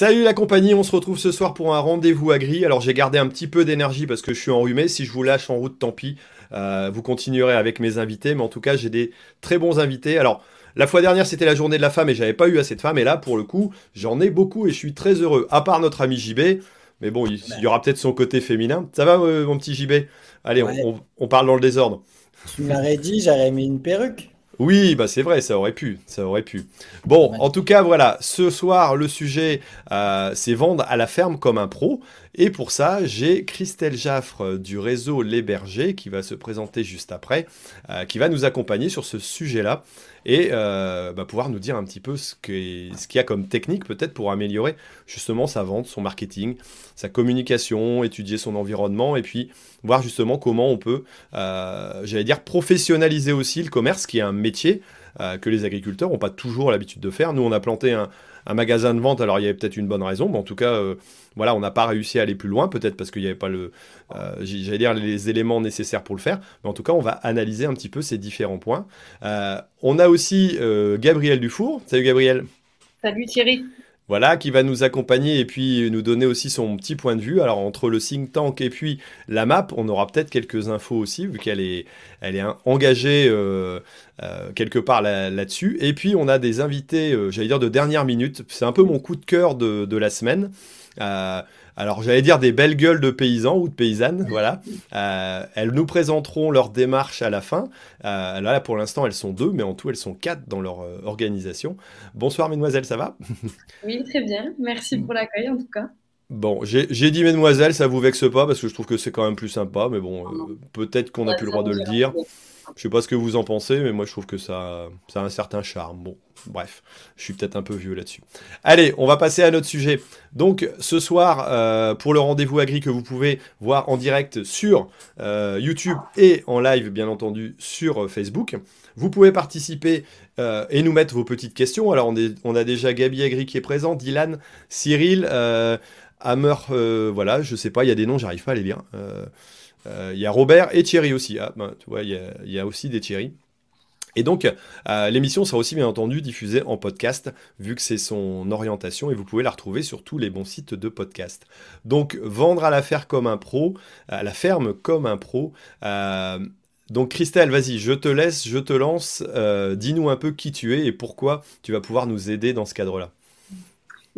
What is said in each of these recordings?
Salut la compagnie, on se retrouve ce soir pour un rendez-vous agri. Alors j'ai gardé un petit peu d'énergie parce que je suis enrhumé. Si je vous lâche en route, tant pis. Euh, vous continuerez avec mes invités, mais en tout cas j'ai des très bons invités. Alors la fois dernière c'était la journée de la femme et j'avais pas eu assez de femmes. Et là pour le coup j'en ai beaucoup et je suis très heureux. À part notre ami JB, mais bon il, y aura peut-être son côté féminin. Ça va euh, mon petit JB Allez, on, on parle dans le désordre. Tu m'aurais dit j'aurais mis une perruque. Oui, bah c'est vrai, ça aurait pu, ça aurait pu. Bon, en tout cas, voilà, ce soir, le sujet, euh, c'est vendre à la ferme comme un pro. Et pour ça, j'ai Christelle Jaffre du réseau Les Bergers qui va se présenter juste après, euh, qui va nous accompagner sur ce sujet-là et euh, bah, pouvoir nous dire un petit peu ce qu'il y a comme technique peut-être pour améliorer justement sa vente, son marketing, sa communication, étudier son environnement et puis voir justement comment on peut, euh, j'allais dire, professionnaliser aussi le commerce qui est un métier euh, que les agriculteurs n'ont pas toujours l'habitude de faire. Nous, on a planté un, magasin de vente, alors il y avait peut-être une bonne raison, mais en tout cas, euh, voilà, on n'a pas réussi à aller plus loin, peut-être parce qu'il n'y avait pas le, j'allais dire, les éléments nécessaires pour le faire. Mais en tout cas, on va analyser un petit peu ces différents points. on a aussi Gabriel Dufour. Salut Gabriel. Salut Thierry voilà, qui va nous accompagner et puis nous donner aussi son petit point de vue. Alors entre le think tank et puis la map, on aura peut-être quelques infos aussi, vu qu'elle est, elle est engagée euh, euh, quelque part là-dessus. et puis on a des invités, euh, j'allais dire de dernière minute. C'est un peu mon coup de cœur de, de la semaine. Alors j'allais dire des belles gueules de paysans ou de paysannes, voilà. Euh, elles nous présenteront leur démarche à la fin. Euh, là, pour l'instant, elles sont deux, mais en tout, elles sont quatre dans leur euh, organisation. Bonsoir, mesdemoiselles, ça va? Oui, très bien. Merci pour l'accueil, en tout cas. Bon, j'ai dit mesdemoiselles, ça vous vexe pas parce que je trouve que c'est quand même plus sympa, mais bon, peut-être qu'on n'a plus le droit de le dire. Je sais pas ce que vous en pensez, mais moi je trouve que ça, ça a un certain charme. Bon, bref, je suis peut-être un peu vieux là-dessus. Allez, on va passer à notre sujet. Donc ce soir, euh, pour le rendez-vous agri que vous pouvez voir en direct sur euh, YouTube et en live, bien entendu, sur euh, Facebook, vous pouvez participer et nous mettre vos petites questions. Alors on, a déjà Gabi Agri qui est présent, Dylan, Cyril, Hammer, voilà, je sais pas, il y a des noms, j'arrive pas à les lire. Il y a Robert et Thierry aussi. Ah, ben, tu vois, il y, a, aussi des Thierry. Et donc, euh, l'émission sera aussi bien entendu diffusée en podcast, vu que c'est son orientation, et vous pouvez la retrouver sur tous les bons sites de podcast. Donc, vendre à la ferme comme un pro, à la ferme comme un pro. Euh, donc, Christelle, vas-y, je te laisse, je te lance. Dis-nous un peu qui tu es et pourquoi tu vas pouvoir nous aider dans ce cadre-là.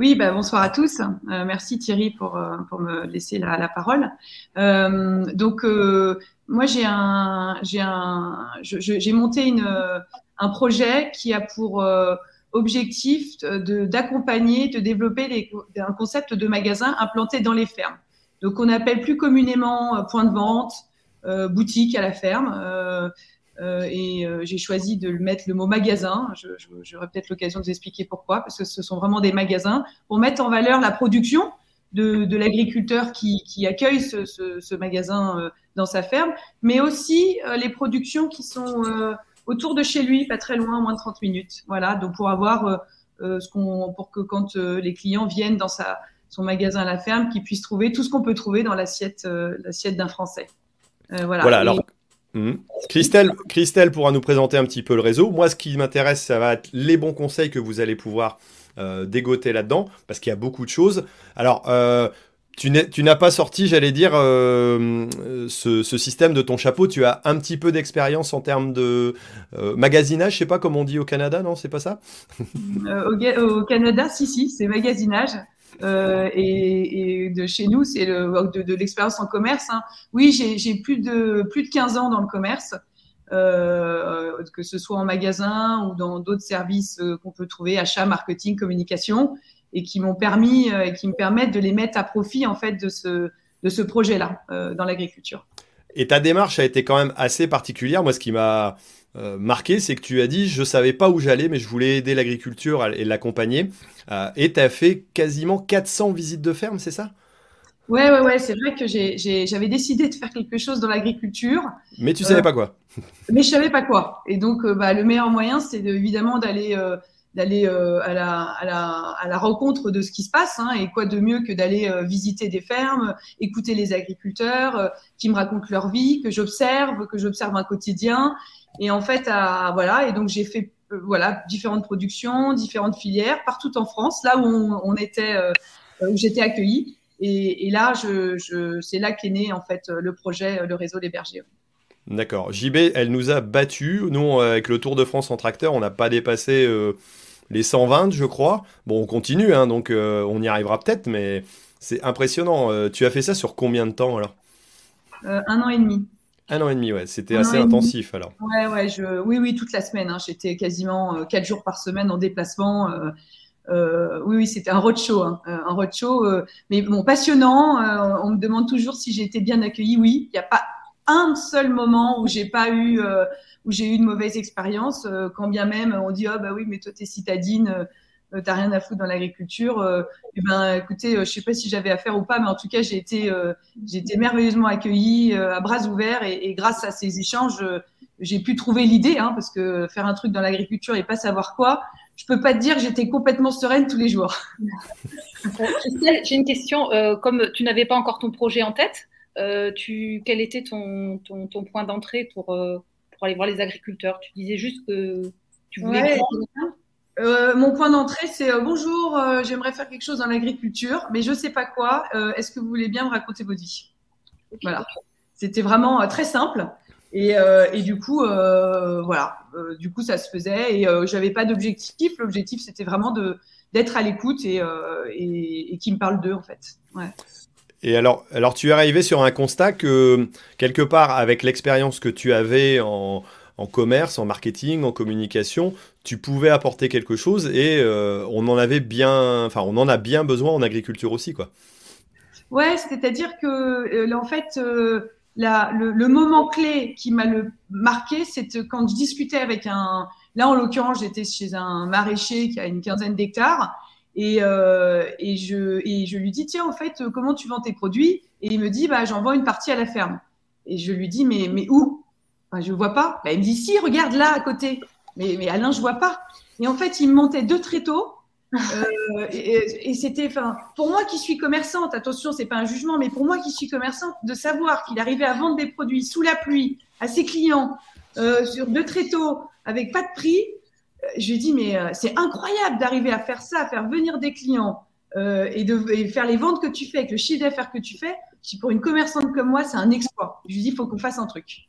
Oui, bah, bonsoir à tous. Euh, merci Thierry pour, euh, me laisser la, la parole. Euh, donc, euh, moi, j'ai un, j'ai un, j'ai monté une, un projet qui a pour objectif de, d'accompagner, de développer les, un concept de magasin implanté dans les fermes. Donc, on appelle plus communément point de vente, boutique à la ferme. Euh, et euh, j'ai choisi de mettre le mot magasin. J'aurai peut-être l'occasion de vous expliquer pourquoi, parce que ce sont vraiment des magasins pour mettre en valeur la production de, de l'agriculteur qui, qui, accueille ce, ce, ce, magasin euh, dans sa ferme, mais aussi les productions qui sont autour de chez lui, pas très loin, moins de 30 minutes. Voilà, donc pour avoir ce qu'on, pour que quand les clients viennent dans sa, son magasin à la ferme, qu'ils puissent trouver tout ce qu'on peut trouver dans l'assiette, l'assiette d'un Français. voilà. voilà alors, Mhm. Christelle, Christelle pourra nous présenter un petit peu le réseau. Moi, ce qui m'intéresse, ça va être les bons conseils que vous allez pouvoir euh, dégoter là-dedans, parce qu'il y a beaucoup de choses. Alors, euh, tu n'as pas sorti, j'allais dire, euh, ce, système de ton chapeau. Tu as un petit peu d'expérience en termes de magasinage, je sais pas comment on dit au Canada, non C'est pas ça? Au, Canada, si, si, c'est magasinage. Euh, et, de chez nous, c'est de l'expérience en commerce. Hein. Oui, j'ai plus de, plus de 15 ans dans le commerce, euh, que ce soit en magasin ou dans d'autres services euh, qu'on peut trouver, achat, marketing, communication, et qui m'ont permis, euh, et qui me permettent de les mettre à profit en fait de ce, de ce projet-là dans l'agriculture. Et ta démarche a été quand même assez particulière. Moi, ce qui m'a marqué, c'est que tu as dit je savais pas où j'allais, mais je voulais aider l'agriculture et l'accompagner. Et tu as fait quasiment 400 visites de ferme, c'est ça? Ouais, ouais, ouais, c'est vrai que j'avais décidé de faire quelque chose dans l'agriculture. Mais tu savais pas quoi Mais je savais pas quoi. Et donc, euh, bah, le meilleur moyen, c'est évidemment d'aller d'aller à, la, à, la, à, la, rencontre de ce qui se passe. Hein, et quoi de mieux que d'aller visiter des fermes, écouter les agriculteurs qui me racontent leur vie, que j'observe, que j'observe un quotidien et en fait, à, voilà, et donc j'ai fait voilà, différentes productions, différentes filières, partout en France, là où on, était, où j'étais accueillie. Et, et, là, je, je, c'est là qu'est né en fait le projet, le réseau des bergers. D'accord. JB, elle nous a battu. Nous, avec le Tour de France en tracteur, on n'a pas dépassé les 120, je crois. Bon, on continue, hein, donc on y arrivera peut-être, mais c'est impressionnant. tu as fait ça sur combien de temps alors? Un an et demi. Un an et demi, ouais. C'était assez intensif alors. Ouais, ouais. Je... Oui, oui, toute la semaine. Hein. J'étais quasiment euh, quatre jours par semaine en déplacement. Euh, euh, oui, oui, c'était un roadshow, hein. un roadshow, mais bon, passionnant. on me demande toujours si j'ai été bien accueillie. Oui, il n'y a pas un seul moment où j'ai pas eu, où j'ai eu une mauvaise expérience. quand bien même on dit, oh bah oui, mais toi t'es citadine, euh, t'as rien à foutre dans l'agriculture. euh, eh ben, écoutez, euh, je sais pas si j'avais affaire ou pas, mais en tout cas, j'ai été, j'ai été merveilleusement accueillie à bras ouverts et, grâce à ces échanges, j'ai pu trouver l'idée, hein, parce que faire un truc dans l'agriculture et pas savoir quoi, je peux pas te dire que j'étais complètement sereine tous les jours. j'ai une question. comme tu n'avais pas encore ton projet en tête, tu, quel était ton, ton, ton point d'entrée pour, pour aller voir les agriculteurs? Tu disais juste que tu voulais. Euh, mon point d'entrée, c'est euh, bonjour, euh, j'aimerais faire quelque chose dans l'agriculture, mais je ne sais pas quoi. Est-ce que vous voulez bien me raconter votre vie Voilà. C'était vraiment très simple. Et, du coup, voilà. du coup, ça se faisait et j'avais pas d'objectif. L'objectif, c'était vraiment de d'être à l'écoute et, et, et qui me parle d'eux en fait. Ouais. Et alors, alors, tu es arrivé sur un constat que quelque part, avec l'expérience que tu avais en, en commerce, en marketing, en communication, tu pouvais apporter quelque chose et euh, on en avait bien, enfin on en a bien besoin en agriculture aussi quoi. Ouais, c'est-à-dire que euh, en fait euh, le, moment clé qui m'a marqué, c'est quand je discutais avec un, là en l'occurrence j'étais chez un maraîcher qui a une quinzaine d'hectares et, et, je, lui dis tiens en fait comment tu vends tes produits? Et il me dit bah j'en vends une partie à la ferme et je lui dis mais mais où? Je ne vois pas. Bah, il me dit, si, regarde là à côté. Mais, mais Alain, je vois pas. Et en fait, il me montait deux tréteaux. Euh, et, c'était, pour moi qui suis commerçante, attention, c'est pas un jugement, mais pour moi qui suis commerçante, de savoir qu'il arrivait à vendre des produits sous la pluie à ses clients euh, sur deux tréteaux avec pas de prix, euh, je lui dis mais c'est incroyable d'arriver à faire ça, à faire venir des clients et de faire les ventes que tu fais avec le chiffre d'affaires que tu fais. Si pour une commerçante comme moi, c'est un exploit. Je lui dis faut qu'on fasse un truc.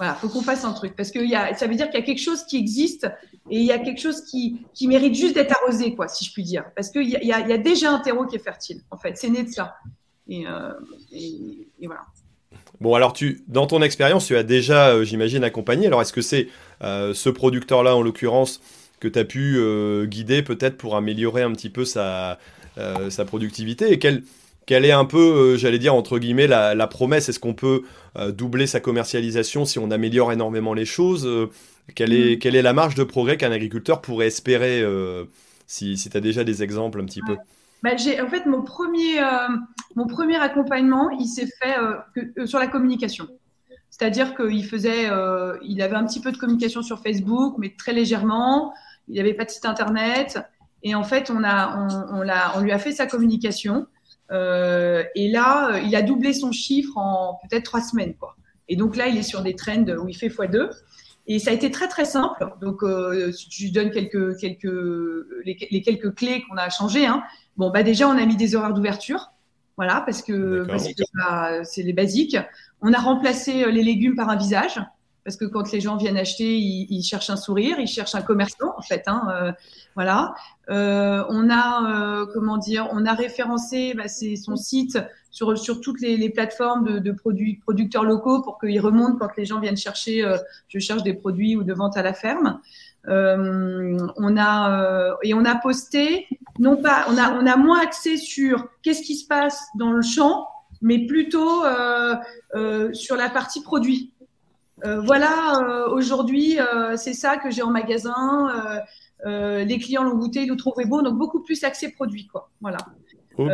Voilà, faut qu'on fasse un truc parce que ça veut dire qu'il y a quelque chose qui existe et il y a quelque chose qui, mérite juste d'être arrosé, quoi, si je puis dire. Parce qu'il y, a, déjà un terreau qui est fertile, en fait. C'est né de ça. Et, euh, voilà. Bon, alors, tu, dans ton expérience, tu as déjà, euh, j'imagine, accompagné. Alors, est-ce que c'est euh, ce producteur-là, en l'occurrence, que tu as pu guider peut-être pour améliorer un petit peu sa, sa productivité Et quel, quelle est un peu, euh, j'allais dire, entre guillemets, la, promesse? Est-ce qu'on peut euh, doubler sa commercialisation si on améliore énormément les choses? Euh, quelle, est, mm. quelle est la marge de progrès qu'un agriculteur pourrait espérer Si, si tu as déjà des exemples un petit peu? Bah, en fait, mon premier, mon premier accompagnement, il s'est fait que, sur la communication. C'est-à-dire qu'il faisait, il avait un petit peu de communication sur Facebook, mais très légèrement. Il n'avait pas de site internet. Et en fait, on, a, on, on, on lui a fait sa communication. Euh, et là, euh, il a doublé son chiffre en peut-être trois semaines. Quoi. Et donc là, il est sur des trends où il fait x2. Et ça a été très très simple. Donc, euh, je donne quelques, quelques, les, quelques clés qu'on a changées. Hein. Bon, bah déjà, on a mis des horaires d'ouverture. Voilà, parce que bah, c'est les basiques. On a remplacé euh, les légumes par un visage parce que quand les gens viennent acheter, ils, cherchent un sourire, ils cherchent un commerçant en fait. Hein, euh, voilà. Euh, on a euh, comment dire, on a référencé bah, son site sur sur toutes les, plateformes de, produits producteurs locaux pour qu'ils remontent quand les gens viennent chercher. je cherche des produits ou de vente à la ferme. on a et on a posté non pas on a on a moins axé sur qu'est-ce qui se passe dans le champ, mais plutôt sur la partie produit. Euh, voilà, euh, aujourd'hui, euh, c'est ça que j'ai en magasin. les clients l'ont goûté, ils l'ont trouvé beau, donc beaucoup plus accès produit, quoi. Voilà. donc,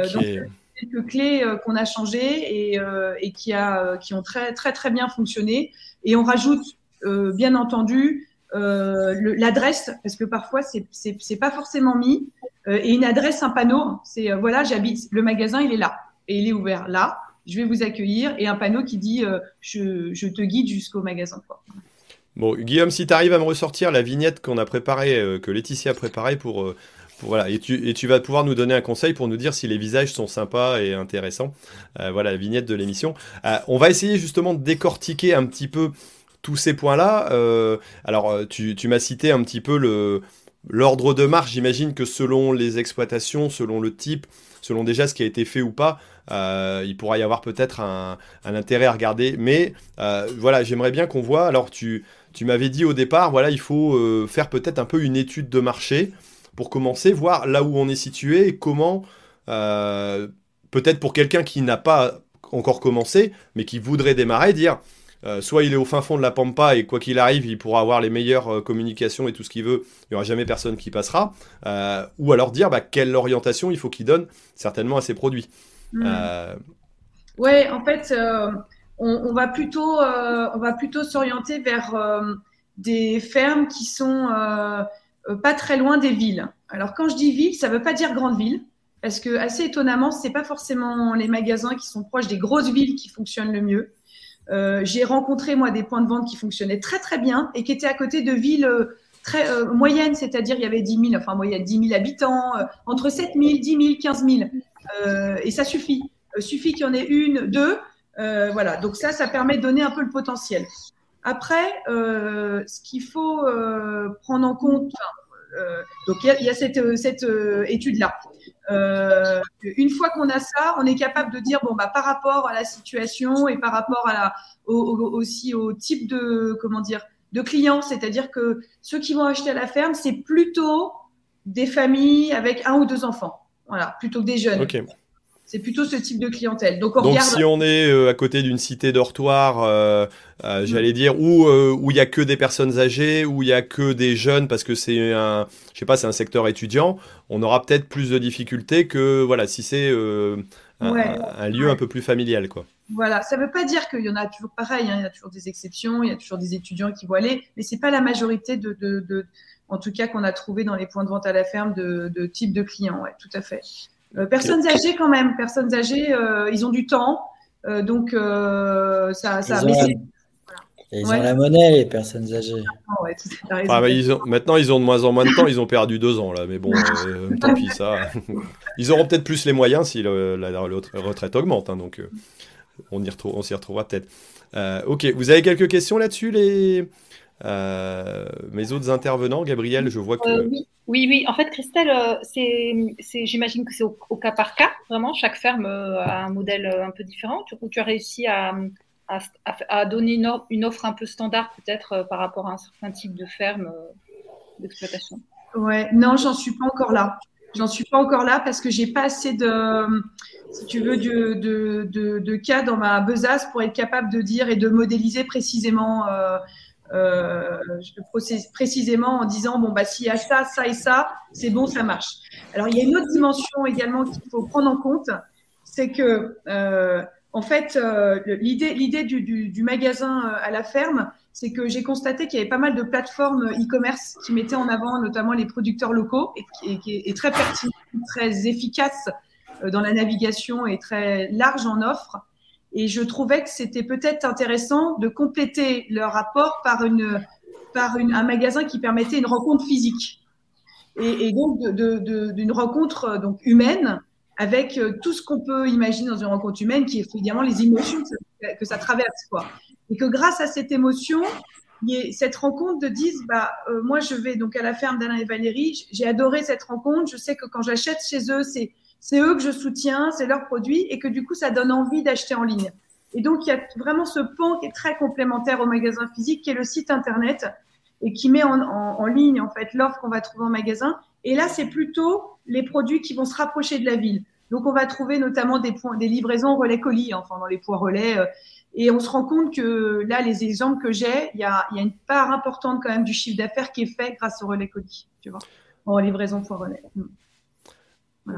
quelques clés qu'on a changées et, et qui, a, qui ont très, très, très bien fonctionné. Et on rajoute, bien entendu, l'adresse, parce que parfois, c'est pas forcément mis. et une adresse, un panneau, c'est voilà, j'habite, le magasin, il est là. Et il est ouvert là je vais vous accueillir, et un panneau qui dit euh, je, te guide jusqu'au magasin. Bon, Guillaume, si tu arrives à me ressortir la vignette qu'on a préparée, euh, que Laetitia a préparée pour, euh, voilà, et tu, vas pouvoir nous donner un conseil pour nous dire si les visages sont sympas et intéressants. Voilà, la vignette de l'émission. On va essayer justement de décortiquer un petit peu tous ces points-là. Alors, tu, tu m'as cité un petit peu l'ordre de marche. J'imagine que selon les exploitations, selon le type, selon déjà ce qui a été fait ou pas, euh, il pourra y avoir peut-être un, intérêt à regarder. Mais euh, voilà, j'aimerais bien qu'on voit. Alors, tu, tu m'avais dit au départ, voilà, il faut euh, faire peut-être un peu une étude de marché pour commencer, voir là où on est situé et comment, peut-être pour quelqu'un qui n'a pas encore commencé, mais qui voudrait démarrer, dire, soit il est au fin fond de la pampa et quoi qu'il arrive, il pourra avoir les meilleures communications et tout ce qu'il veut, il n'y aura jamais personne qui passera, ou alors dire bah, quelle orientation il faut qu'il donne certainement à ses produits. Mm. Euh, Ouais, en fait, euh, on, va plutôt, euh, on va plutôt s'orienter vers des fermes qui sont pas très loin des villes. Alors, quand je dis ville, ça veut pas dire grande ville, parce que assez étonnamment, c'est pas forcément les magasins qui sont proches des grosses villes qui fonctionnent le mieux. J'ai rencontré moi des points de vente qui fonctionnaient très très bien et qui étaient à côté de villes très moyennes, c'est-à-dire il y avait 10 000, enfin moyenne 10 000 habitants, entre 7 000, 10 000, 15 000, Euh, et ça suffit. Euh, suffit qu'il y en ait une, deux, euh, voilà. Donc ça, ça permet de donner un peu le potentiel. Après, euh, ce qu'il faut euh, prendre en compte, euh, donc il y a, il cette, euh, cette euh, étude-là. Euh, une fois qu'on a ça, on est capable de dire bon bah par rapport à la situation et par rapport à la, au- au- aussi au type de comment dire de clients, c'est-à-dire que ceux qui vont acheter à la ferme, c'est plutôt des familles avec un ou deux enfants, voilà, plutôt que des jeunes. C'est plutôt ce type de clientèle. Donc on Donc regarde. si on est euh, à côté d'une cité dortoir, euh, euh, j'allais dire, où où il y a que des personnes âgées, où il y a que des jeunes, parce que c'est un, je sais pas, c'est un secteur étudiant, on aura peut-être plus de difficultés que voilà si c'est un, Ouais, un- un lieu ouais. un peu plus familial, quoi. Voilà, ça ne veut pas dire qu'il y en a toujours pareil, hein, il y a toujours des exceptions, il y a toujours des étudiants qui vont aller, mais c'est pas la majorité de, de, de- en tout cas qu'on a trouvé dans les points de vente à la ferme de, de type de clients, ouais, tout à fait. Euh, personnes âgées quand même, personnes âgées, euh, ils ont du temps, euh, donc euh, ça, ça. Ils mais ont, c'est- et ils Ouais. ont la monnaie, les personnes âgées. ouais. Ah, bah, ils ont, maintenant, ils ont de moins en moins de temps. Ils ont perdu deux ans là, mais bon, euh, tant pis ça. Ils auront peut-être plus les moyens si le- la, la retraite augmente, hein, donc euh, on y retrouve, on s'y retrouvera peut-être. Euh, ok, vous avez quelques questions là-dessus, les euh, mes autres intervenants, Gabriel, je vois que. Euh, oui. oui, oui. En fait, Christelle, euh, c'est, c'est, j'imagine que c'est au, au cas par cas, vraiment. Chaque ferme a un modèle un peu différent. Tu, tu as réussi à, à, à- à donner une offre, une offre un peu standard, peut-être, euh, par rapport à un certain type de ferme euh, d'exploitation? Ouais, non, j'en suis pas encore là. J'en suis pas encore là parce que j'ai pas assez de, si tu veux, de, de, de, cas dans ma besace pour être capable de dire et de modéliser précisément, euh, euh, précisément en disant bon bah s'il y a ça, ça et ça, c'est bon, ça marche. Alors il y a une autre dimension également qu'il faut prendre en compte, c'est que euh, en fait l'idée l'idée du, du, magasin à la ferme, c'est que j'ai constaté qu'il y avait pas mal de plateformes e-commerce qui mettaient en avant notamment les producteurs locaux et qui est très pertinent, très efficace euh, dans la navigation et très large en offre. Et je trouvais que c'était peut-être intéressant de compléter leur rapport par, une, par une, un magasin qui permettait une rencontre physique. Et, et donc d'une rencontre euh, donc, humaine avec euh, tout ce qu'on peut imaginer dans une rencontre humaine, qui est évidemment les émotions que ça, que ça traverse. Quoi. Et que grâce à cette émotion, il y ait cette rencontre de dire, bah, euh, moi je vais donc à la ferme d'Alain et Valérie, j'ai adoré cette rencontre, je sais que quand j'achète chez eux, c'est c'est eux que je soutiens, c'est leurs produits, et que du coup, ça donne envie d'acheter en ligne. Et donc, il y a vraiment ce pan qui est très complémentaire au magasin physique, qui est le site internet, et qui met en, ligne, en fait, l'offre qu'on va trouver en magasin. Et là, c'est plutôt les produits qui vont se rapprocher de la ville. Donc, on va trouver notamment des, points, des livraisons relais colis, enfin, dans les poids relais. euh, et on se rend compte que là, les exemples que j'ai, il y a, une part importante quand même du chiffre d'affaires qui est fait grâce au relais colis, tu vois, en livraison poids relais. Mm.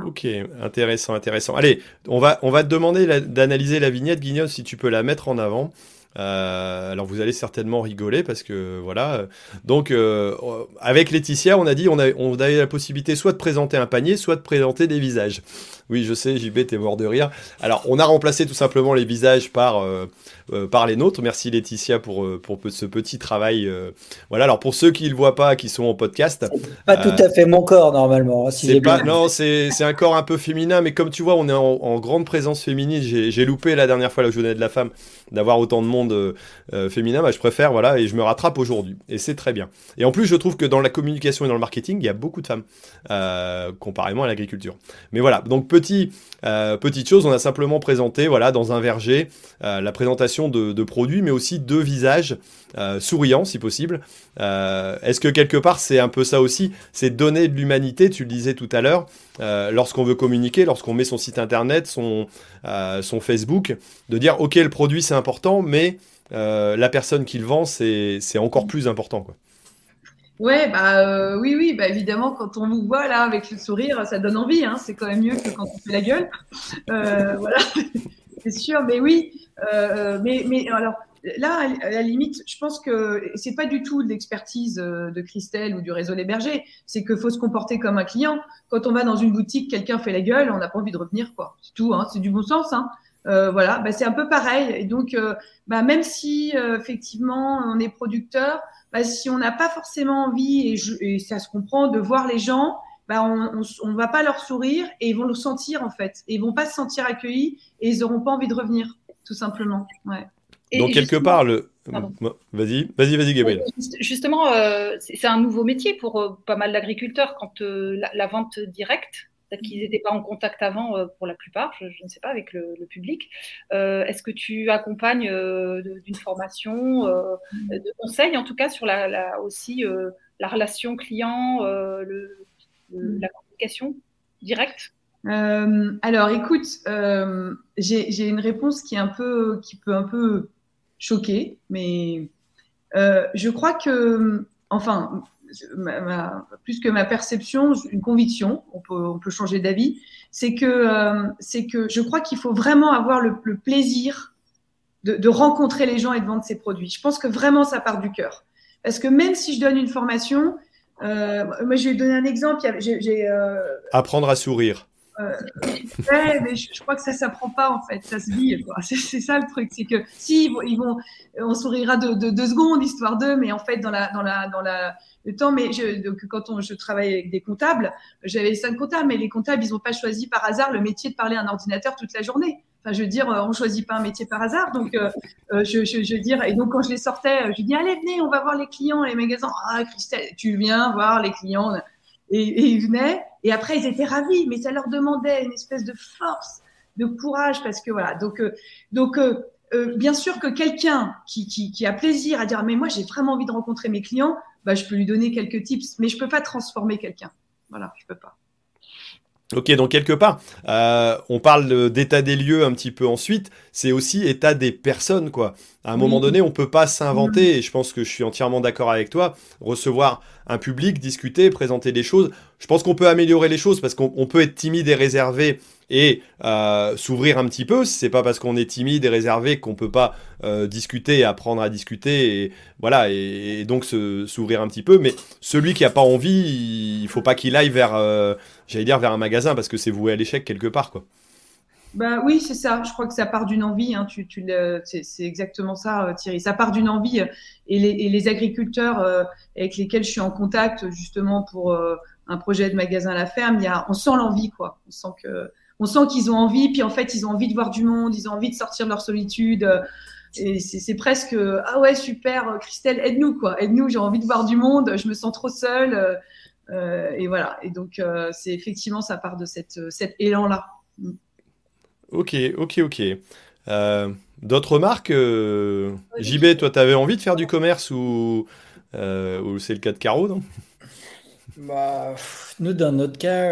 Ok, intéressant, intéressant. Allez, on va, on va te demander d'analyser la vignette, Guignol, si tu peux la mettre en avant. Euh, alors vous allez certainement rigoler parce que voilà. Donc euh, avec Laetitia, on a dit on, a, avait la possibilité soit de présenter un panier, soit de présenter des visages. Oui, je sais, JB, t'es mort de rire. Alors on a remplacé tout simplement les visages par, euh, par les nôtres. Merci Laetitia pour, pour ce petit travail. Voilà, alors pour ceux qui ne le voient pas, qui sont en podcast. Pas tout à fait mon corps normalement. Hein, c'est pas, non, c'est un corps un peu féminin, mais comme tu vois, on est en, grande présence féminine. J'ai loupé la dernière fois la journée de la femme d'avoir autant de monde euh, euh, féminin, bah, je préfère, voilà, et je me rattrape aujourd'hui. Et c'est très bien. Et en plus, je trouve que dans la communication et dans le marketing, il y a beaucoup de femmes, euh, comparément à l'agriculture. Mais voilà, donc petit, petite chose, on a simplement présenté, voilà, dans un verger, la présentation de, de, produits, mais aussi deux visages souriants, si possible. Est-ce que quelque part, c'est un peu ça aussi, c'est donner de l'humanité, tu le disais tout à l'heure, lorsqu'on veut communiquer, lorsqu'on met son site internet, son, Facebook, de dire, ok, le produit, c'est important, mais euh, la personne qui le vend, c'est encore plus important. Ouais, bah euh, oui, oui, bah évidemment, quand on vous voit là avec le sourire, ça donne envie. Hein, c'est quand même mieux que quand on fait la gueule. Euh, voilà, c'est sûr. Mais oui, mais, mais alors là, à la limite, je pense que c'est pas du tout de l'expertise de Christelle ou du réseau Les. C'est qu'il faut se comporter comme un client. Quand on va dans une boutique, quelqu'un fait la gueule, on n'a pas envie de revenir, quoi. C'est tout. Hein, c'est du bon sens. Hein. Euh, voilà, bah, c'est un peu pareil. Et donc, euh, bah, même si euh, effectivement on est producteur, bah, si on n'a pas forcément envie, et, ça se comprend, de voir les gens, bah, on ne va pas leur sourire et ils vont le sentir en fait. Et ils vont pas se sentir accueillis et ils n'auront pas envie de revenir, tout simplement. Ouais. Donc, quelque part, le. Vas-y, vas-y, vas-y, Gabriel. Justement, c'est un nouveau métier pour pas mal d'agriculteurs quand la, vente directe Peut-être qu'ils n'étaient pas en contact avant euh, pour la plupart, je, ne sais pas, avec le, public. Euh, est-ce que tu accompagnes euh, d'une formation, de conseils en tout cas sur la, aussi la relation client, le, la communication directe alors, écoute, j'ai une réponse qui est un peu, qui peut un peu choquer, mais je crois que, enfin, plus que ma perception, une conviction, on peut, on peut changer d'avis, c'est que, euh, c'est que je crois qu'il faut vraiment avoir le, plaisir de, de, rencontrer les gens et de vendre ses produits. Je pense que vraiment ça part du cœur. Parce que même si je donne une formation, euh, moi je vais donner un exemple. J'ai, euh, Apprendre à sourire. Euh, ouais, mais je, crois que ça s'apprend pas en fait, ça se vit. C'est, ça le truc, c'est que si ils vont, on sourira de, deux secondes histoire d'eux, mais en fait dans la, dans la, dans la, le temps. Mais je, donc quand on, je travaille avec des comptables, j'avais cinq comptables, mais les comptables ils n'ont pas choisi par hasard le métier de parler à un ordinateur toute la journée. Enfin, je veux dire, on choisit pas un métier par hasard. Donc, euh, euh, je, veux dire, et donc quand je les sortais, je dis allez venez, on va voir les clients, les magasins. Ah Christelle, tu viens voir les clients. Et, ils venaient. Et après, ils étaient ravis, mais ça leur demandait une espèce de force, de courage, parce que voilà. Donc, euh, donc euh, euh, bien sûr que quelqu'un qui, qui, qui, a plaisir à dire, mais moi, j'ai vraiment envie de rencontrer mes clients, bah, je peux lui donner quelques tips, mais je peux pas transformer quelqu'un. Voilà, je peux pas. Ok, donc quelque part, euh, on parle d'état des lieux un petit peu ensuite, c'est aussi état des personnes, quoi. À un moment donné, on peut pas s'inventer, et je pense que je suis entièrement d'accord avec toi, recevoir un public, discuter, présenter des choses. Je pense qu'on peut améliorer les choses parce qu'on peut être timide et réservé et euh, s'ouvrir un petit peu. C'est pas parce qu'on est timide et réservé qu'on peut pas euh, discuter, apprendre à discuter, et voilà, et, donc s'ouvrir un petit peu. Mais celui qui a pas envie, il faut pas qu'il aille vers, euh, j'allais dire vers un magasin parce que c'est voué à l'échec quelque part, quoi. Bah oui, c'est ça. Je crois que ça part d'une envie. Hein. Tu, c'est exactement ça, Thierry. Ça part d'une envie. Et les, et les agriculteurs avec lesquels je suis en contact, justement pour un projet de magasin à la ferme, y a, on sent l'envie, quoi. On sent que on sent qu'ils ont envie, puis en fait, ils ont envie de voir du monde, ils ont envie de sortir de leur solitude. Et c'est presque ah ouais super Christelle aide-nous quoi. Aide-nous j'ai envie de voir du monde je me sens trop seule euh, et voilà. Et donc euh, c'est effectivement ça part de cette, cet élan là mm. ok ok ok. Euh, d'autres marques JB toi tu avais envie de faire du commerce ou, ou c'est le cas de Caro non? Bah, nous dans notre cas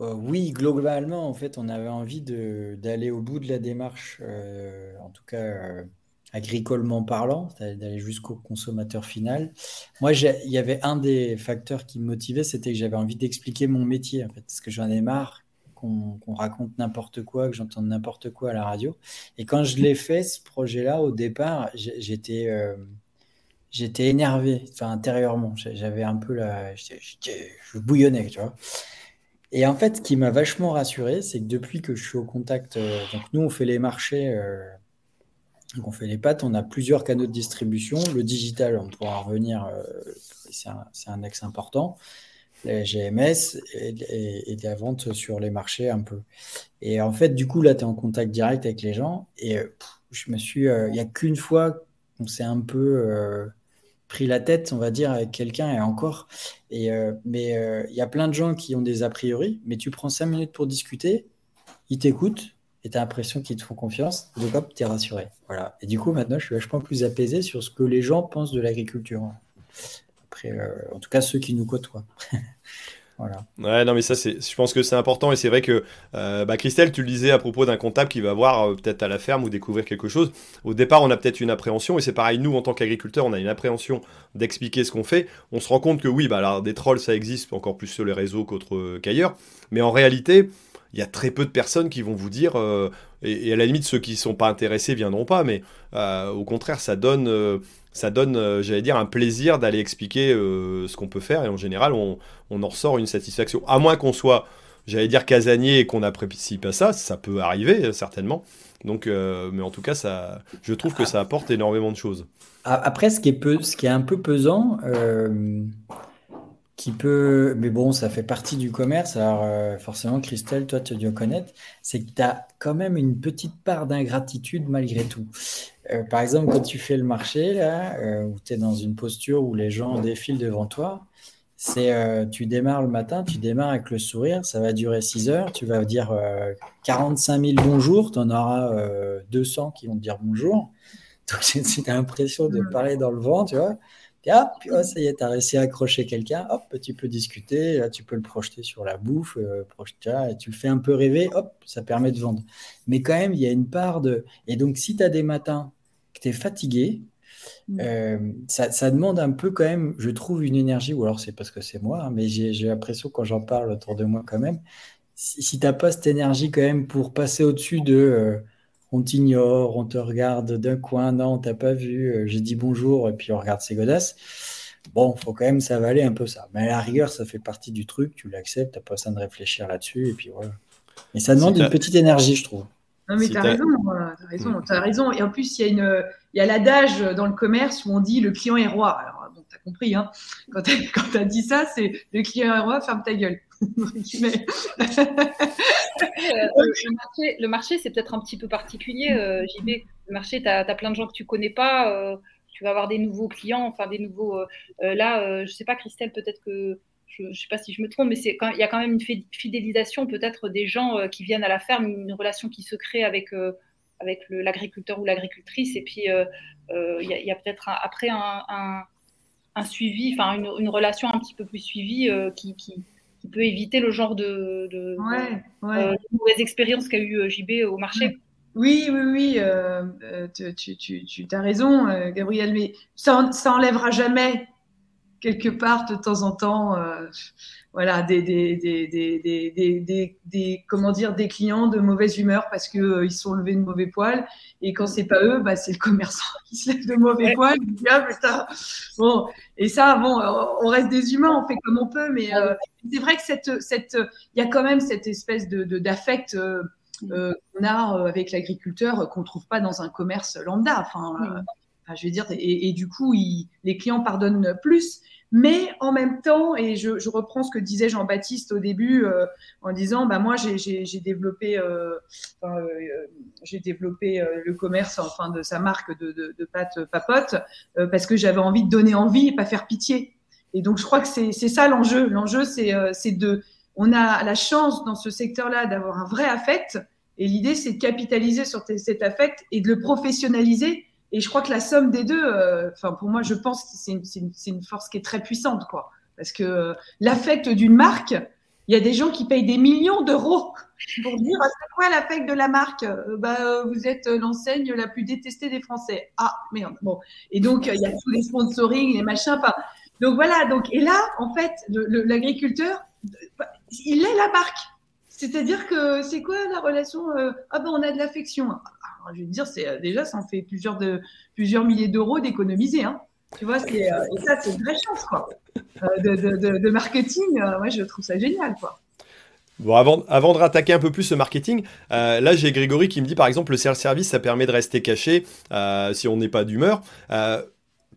euh, oui, globalement, en fait, on avait envie d'aller au bout de la démarche, euh, en tout cas euh, agricolement parlant, d'aller jusqu'au consommateur final. Moi, il y avait un des facteurs qui me motivait, c'était que j'avais envie d'expliquer mon métier, parce que j'en ai marre qu'on raconte n'importe quoi, que j'entende n'importe quoi à la radio. Et quand je l'ai fait, ce projet-là, au départ, j'étais j'étais énervé, enfin intérieurement. J'avais un peu la. Je bouillonnais, tu vois. Et en fait, ce qui m'a vachement rassuré, c'est que depuis que je suis au contact, euh, donc nous, on fait les marchés, euh, on fait les pâtes, on a plusieurs canaux de distribution. Le digital, on pourra revenir, euh, c'est un, un, axe important. Les GMS et, et, la vente sur les marchés un peu. Et en fait, du coup, là, tu es en contact direct avec les gens. Et je me suis. Il n'y a qu'une fois qu'on s'est un peu pris la tête, on va dire, avec quelqu'un et encore. Euh, mais euh, il y a plein de gens qui ont des a priori, mais tu prends cinq minutes pour discuter, ils t'écoutent et tu as l'impression qu'ils te font confiance, donc hop, tu rassuré. Voilà. Et du coup, maintenant, je suis vachement plus apaisé sur ce que les gens pensent de l'agriculture. Après, euh, en tout cas, ceux qui nous côtoient. Voilà. Ouais, non, mais ça, c'est, je pense que c'est important et c'est vrai que, euh, bah, Christelle, tu le disais à propos d'un comptable qui va voir euh, peut-être à la ferme ou découvrir quelque chose. Au départ, on a peut-être une appréhension et c'est pareil, nous, en tant qu'agriculteurs, on a une appréhension d'expliquer ce qu'on fait. On se rend compte que oui, bah, alors, des trolls, ça existe encore plus sur les réseaux qu'autre, euh, qu'ailleurs. Mais en réalité, il y a très peu de personnes qui vont vous dire, et, à la limite, ceux qui ne sont pas intéressés viendront pas, mais au contraire, ça donne ça donne, j'allais dire, un plaisir d'aller expliquer ce qu'on peut faire. Et en général, on, en ressort une satisfaction. À moins qu'on soit, j'allais dire, casanier et qu'on apprécie pas ça, ça peut arriver, euh, certainement. Donc, mais en tout cas, ça, je trouve que ça apporte énormément de choses. Après, ce qui est, peu, ce qui est un peu pesant, qui peut, mais bon, ça fait partie du commerce. Alors, forcément, Christelle, toi, tu dois connaître, c'est que tu as quand même une petite part d'ingratitude malgré tout. Euh, par exemple, quand tu fais le marché, là, euh, où tu es dans une posture où les gens défilent devant toi, c'est euh, tu démarres le matin, tu démarres avec le sourire, ça va durer 6 heures, tu vas dire 45 000 bonjours, tu en auras 200 qui vont te dire bonjour. Donc, tu as l'impression de parler dans le vent, tu vois. Et hop, oh, ça y est, tu as réussi à accrocher quelqu'un, hop, tu peux discuter, là, tu peux le projeter sur la bouffe, projeter, et tu le fais un peu rêver, hop, ça permet de vendre. Mais quand même, il y a une part de. Et donc, si tu as des matins tu es fatigué, euh, ça, demande un peu quand même, je trouve, une énergie, ou alors c'est parce que c'est moi, hein, mais j'ai l'impression quand j'en parle autour de moi quand même, si, si tu n'as pas cette énergie quand même pour passer au-dessus de euh, on t'ignore, on te regarde d'un coin, non, on t'a pas vu, euh, j'ai dit bonjour, et puis on regarde ses godasses. Bon, faut quand même s'avaler un peu ça. Mais à la rigueur, ça fait partie du truc, tu l'acceptes, t'as pas besoin de réfléchir là-dessus, et puis voilà. Mais ça demande une petite énergie, je trouve. Non, mais tu as, raison, as raison, mm. as raison. Et en plus, il y a, une, il y a l'adage dans le commerce où on dit le client est roi. Alors, bon, tu as compris, hein. quand tu as, dit ça, c'est le client est roi, ferme ta gueule. Euh, le marché, c'est peut-être un petit peu particulier, euh, JB. Le marché, tu as, plein de gens que tu connais pas. Euh, tu vas avoir des nouveaux clients, enfin des nouveaux. là, je sais pas, Christelle, peut-être que je ne sais pas si je me trompe, mais il y a quand même une fidélisation peut-être des gens euh, qui viennent à la ferme, une relation qui se crée avec, euh, avec l'agriculteur ou l'agricultrice, et puis euh, il y a, peut-être après un, un, suivi, enfin une, une, relation un petit peu plus suivie qui, qui, peut éviter le genre de, de, mauvaises expériences qu'a eu JB au marché. Oui, oui, oui, tu, tu, tu as raison, Gabriel, mais ça, ça enlèvera jamais quelque part de temps en temps, euh, voilà, des, des, des, des, comment dire, des clients de mauvaise humeur parce que euh, ils sont levés de mauvais poils. Et quand c'est pas eux, bah, c'est le commerçant qui se lève de mauvais poils. Ah, bon, et ça, bon, on reste des humains, on fait comme on peut, mais euh, c'est vrai que cette, cette, il y a quand même cette espèce de d'affect. qu'on a avec l'agriculteur qu'on trouve pas dans un commerce lambda. Enfin, je veux dire, et, du coup, les clients pardonnent plus. Mais en même temps, et je, je reprends ce que disait Jean-Baptiste au début euh, en disant, bah moi j'ai développé, euh, euh, j'ai développé le commerce enfin de sa marque de, de, de pâtes papote parce que j'avais envie de donner envie et pas faire pitié. Et donc je crois que c'est ça l'enjeu. L'enjeu c'est de, on a la chance dans ce secteur-là d'avoir un vrai affect. Et l'idée, c'est de capitaliser sur cet affect et de le professionnaliser et je crois que la somme des deux, euh, enfin pour moi, je pense que c'est une, force qui est très puissante, quoi. Parce que euh, l'affect d'une marque, il y a des gens qui payent des millions d'euros pour dire c'est quoi l'affect de la marque? Euh, bah, Vous êtes l'enseigne la plus détestée des Français. Ah, merde. Bon. Et donc, il y a tous les sponsoring, les machins. Enfin, donc voilà. Donc, et là, en fait, l'agriculteur, il est la marque. C'est-à-dire que c'est quoi la relation Ah ben on a de l'affection. Je vais te dire, c'est déjà ça en fait plusieurs de plusieurs milliers d'euros d'économiser. Hein. Tu vois, c'est, et ça c'est une vraie chance quoi. De, de, marketing, moi je trouve ça génial quoi. Bon, avant, avant de rattaquer un peu plus ce marketing, euh, là j'ai Grégory qui me dit par exemple le self-service ça permet de rester caché euh, si on n'est pas d'humeur. Euh,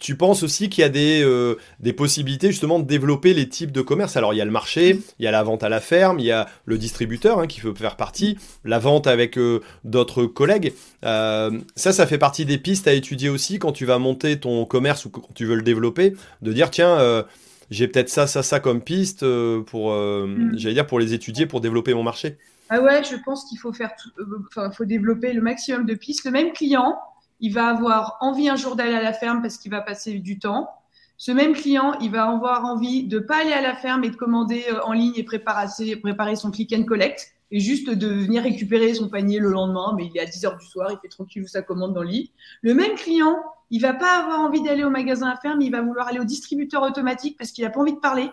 tu penses aussi qu'il y a des, des possibilités justement de développer les types de commerce? Alors il y a le marché, il y a la vente à la ferme, il y a le distributeur hein, qui peut faire partie, la vente avec d'autres collègues. ça, ça fait partie des pistes à étudier aussi quand tu vas monter ton commerce ou quand tu veux le développer, de dire tiens j'ai peut-être ça, ça, ça comme piste euh, pour, euh, mm. j'allais dire, pour les étudier, pour développer mon marché. Ah ouais, je pense qu'il faut faire, euh, faut développer le maximum de pistes. Le même client, il va avoir envie un jour d'aller à la ferme parce qu'il va passer du temps. Ce même client, il va avoir envie de pas aller à la ferme et de commander en ligne et préparer, son click and collect et juste de venir récupérer son panier le lendemain, mais il est à 10 heures du soir, il fait tranquille sa commande dans le lit. Le même client, il va pas avoir envie d'aller au magasin à mais il va vouloir aller au distributeur automatique parce qu'il a pas envie de parler.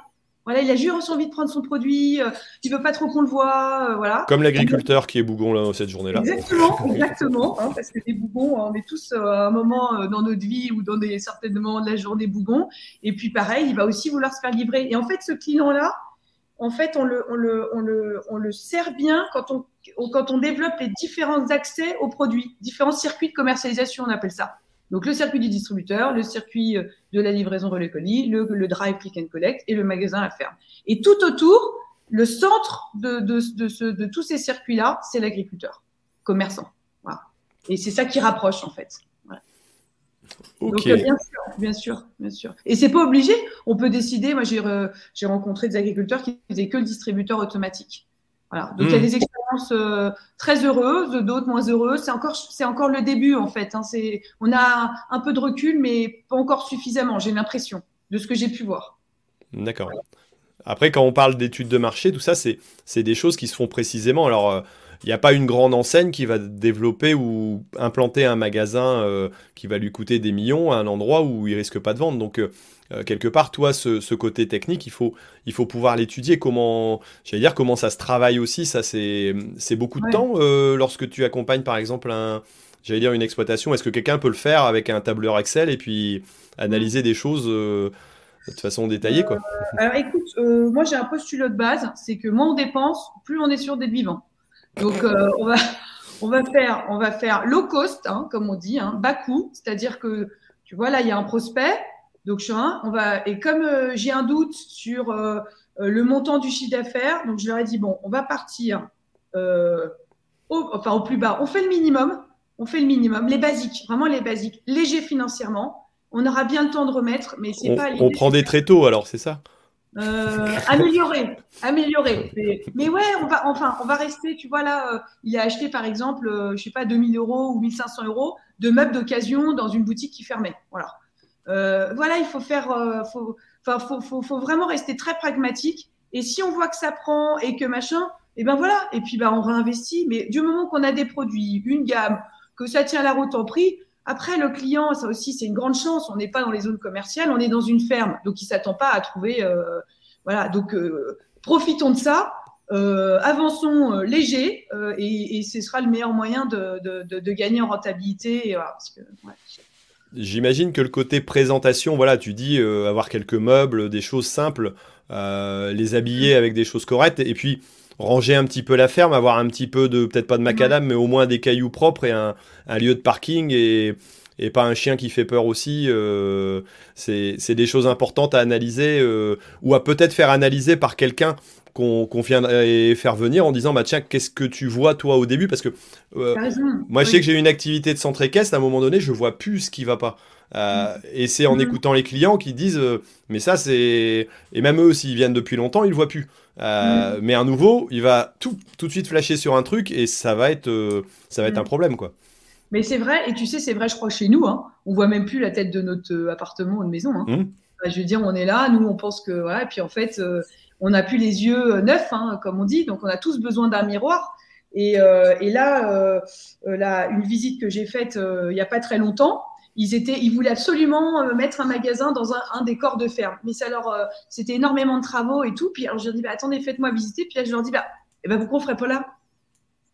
Voilà, il a juste envie de prendre son produit, euh, il veut pas trop qu'on le voit, euh, voilà. Comme l'agriculteur qui est bougon là cette journée-là. Exactement, exactement, hein, parce que des bougons, on est tous euh, à un moment dans notre vie ou dans des certains moments de la journée bougons. Et puis pareil, il va aussi vouloir se faire livrer. Et en fait, ce client-là, en fait, on le, on le, on le, on le sert bien quand on, quand on développe les différents accès aux produits, différents circuits de commercialisation, on appelle ça. Donc le circuit du distributeur, le circuit euh, de la livraison relais colis, le, le drive click and collect et le magasin à ferme. Et tout autour, le centre de, de, de, ce, de tous ces circuits-là, c'est l'agriculteur, commerçant. Voilà. Et c'est ça qui rapproche en fait. Donc, euh, bien sûr, bien sûr, bien sûr. Et c'est pas obligé. On peut décider. Moi, j'ai rencontré des agriculteurs qui faisaient que le distributeur automatique. Voilà. Donc, il y a hmm. des expériences euh, très heureuses, d'autres moins heureuses. C'est encore, c'est encore le début, en fait. Hein. C'est, on a un peu de recul, mais pas encore suffisamment, j'ai l'impression, de ce que j'ai pu voir. D'accord. Après, quand on parle d'études de marché, tout ça, c'est, c'est des choses qui se font précisément. Alors, euh, n'y a pas une grande enseigne qui va développer ou implanter un magasin euh, qui va lui coûter des millions à un endroit où il risque pas de vendre. Donc euh, euh, quelque part, toi, ce, côté technique, il faut, il faut pouvoir l'étudier. Comment, j'allais dire, comment ça se travaille aussi. Ça, c'est, c'est beaucoup de temps lorsque tu accompagnes, par exemple, un, j'allais dire une exploitation. Est-ce que quelqu'un peut le faire avec un tableur Excel et puis analyser des choses de façon détaillée, quoi? alors écoute, moi j'ai un postulat de base, c'est que moins on dépense, plus on est sûr d'être vivant. Donc, euh, on, va, on, va faire, on va faire low cost, hein, comme on dit, hein, bas coût, c'est-à-dire que, tu vois, là, il y a un prospect, donc je on va, et comme euh, j'ai un doute sur euh, le montant du chiffre d'affaires, donc je leur ai dit, bon, on va partir au, enfin, au plus bas, on fait le minimum, on fait le minimum, les basiques, vraiment les basiques, léger financièrement, on aura bien le temps de remettre, mais c'est pas. On prend des très tôt, alors, c'est ça? Euh, améliorer, améliorer. Mais, ouais, on va, enfin, on va rester, tu vois, là, euh, il a acheté par exemple, euh, je sais pas, 2000 euros ou 1500 euros de meubles d'occasion dans une boutique qui fermait. Voilà. voilà, il faut faire, faut, faut, faut, faut, vraiment rester très pragmatique. Et si on voit que ça prend et que machin, et eh ben voilà. Et puis, ben, on réinvestit. Mais du moment qu'on a des produits, une gamme, que ça tient la route en prix, après, le client, ça aussi, c'est une grande chance. On n'est pas dans les zones commerciales, on est dans une ferme. Donc, il ne s'attend pas à trouver. Euh, voilà. Donc, euh, profitons de ça. Euh, avançons léger et, ce sera le meilleur moyen de, gagner en rentabilité. J'imagine que le côté présentation, voilà, tu dis avoir quelques meubles, des choses simples, les habiller avec des choses correctes, et puis ranger un petit peu la ferme, avoir un petit peu de, peut-être pas de macadam, mais au moins des cailloux propres et un, lieu de parking et, et, pas un chien qui fait peur aussi. Euh, c'est des choses importantes à analyser euh, ou à peut-être faire analyser par quelqu'un qu'on vient viendrait faire venir en disant bah tiens qu'est-ce que tu vois toi au début? Parce que euh, moi je sais que j'ai une activité de centre équestre à un moment donné je vois plus ce qui va pas euh, et c'est en mm. écoutant les clients qui disent euh, mais ça c'est et même eux s'ils viennent depuis longtemps ils le voient plus euh, mm. mais un nouveau il va tout tout de suite flasher sur un truc et ça va être ça va être un mm. problème quoi mais c'est vrai et tu sais c'est vrai je crois chez nous hein, on voit même plus la tête de notre appartement ou de maison hein. je veux dire on est là nous on pense que voilà et puis en fait on n'a plus les yeux neufs hein, comme on dit donc on a tous besoin d'un miroir et, et là, là, une visite que j'ai faite il n'y a pas très longtemps, ils étaient, ils voulaient absolument euh, mettre un magasin dans un, un des corps de ferme. Mais ça leur, euh, c'était énormément de travaux et tout. Puis alors je leur dis, bah, attendez, faites-moi visiter. Puis là, je leur dis, bah, eh ben pourquoi on ferait pas là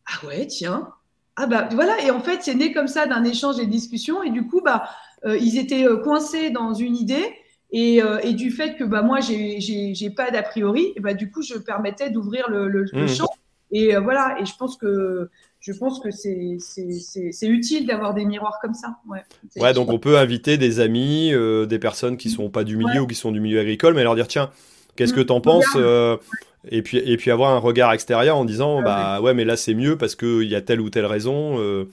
Ah ouais, tiens. Ah bah voilà, et en fait, c'est né comme ça d'un échange et de discussion, et du coup, bah, euh, ils étaient coincés dans une idée, et, euh, et du fait que bah, moi, j'ai pas d'a priori, et bah, du coup, je permettais d'ouvrir le, le, le, mmh. champ. Et voilà, et je pense que je pense que c'est utile d'avoir des miroirs comme ça. Ouais, ouais donc on peut inviter des amis, euh, des personnes qui sont pas du milieu ou qui sont du milieu agricole, mais leur dire tiens, qu'est-ce que mmh. tu en penses euh, et, puis, et puis avoir un regard extérieur en disant bah ouais, mais là c'est mieux parce qu'il y a telle ou telle raison. Euh,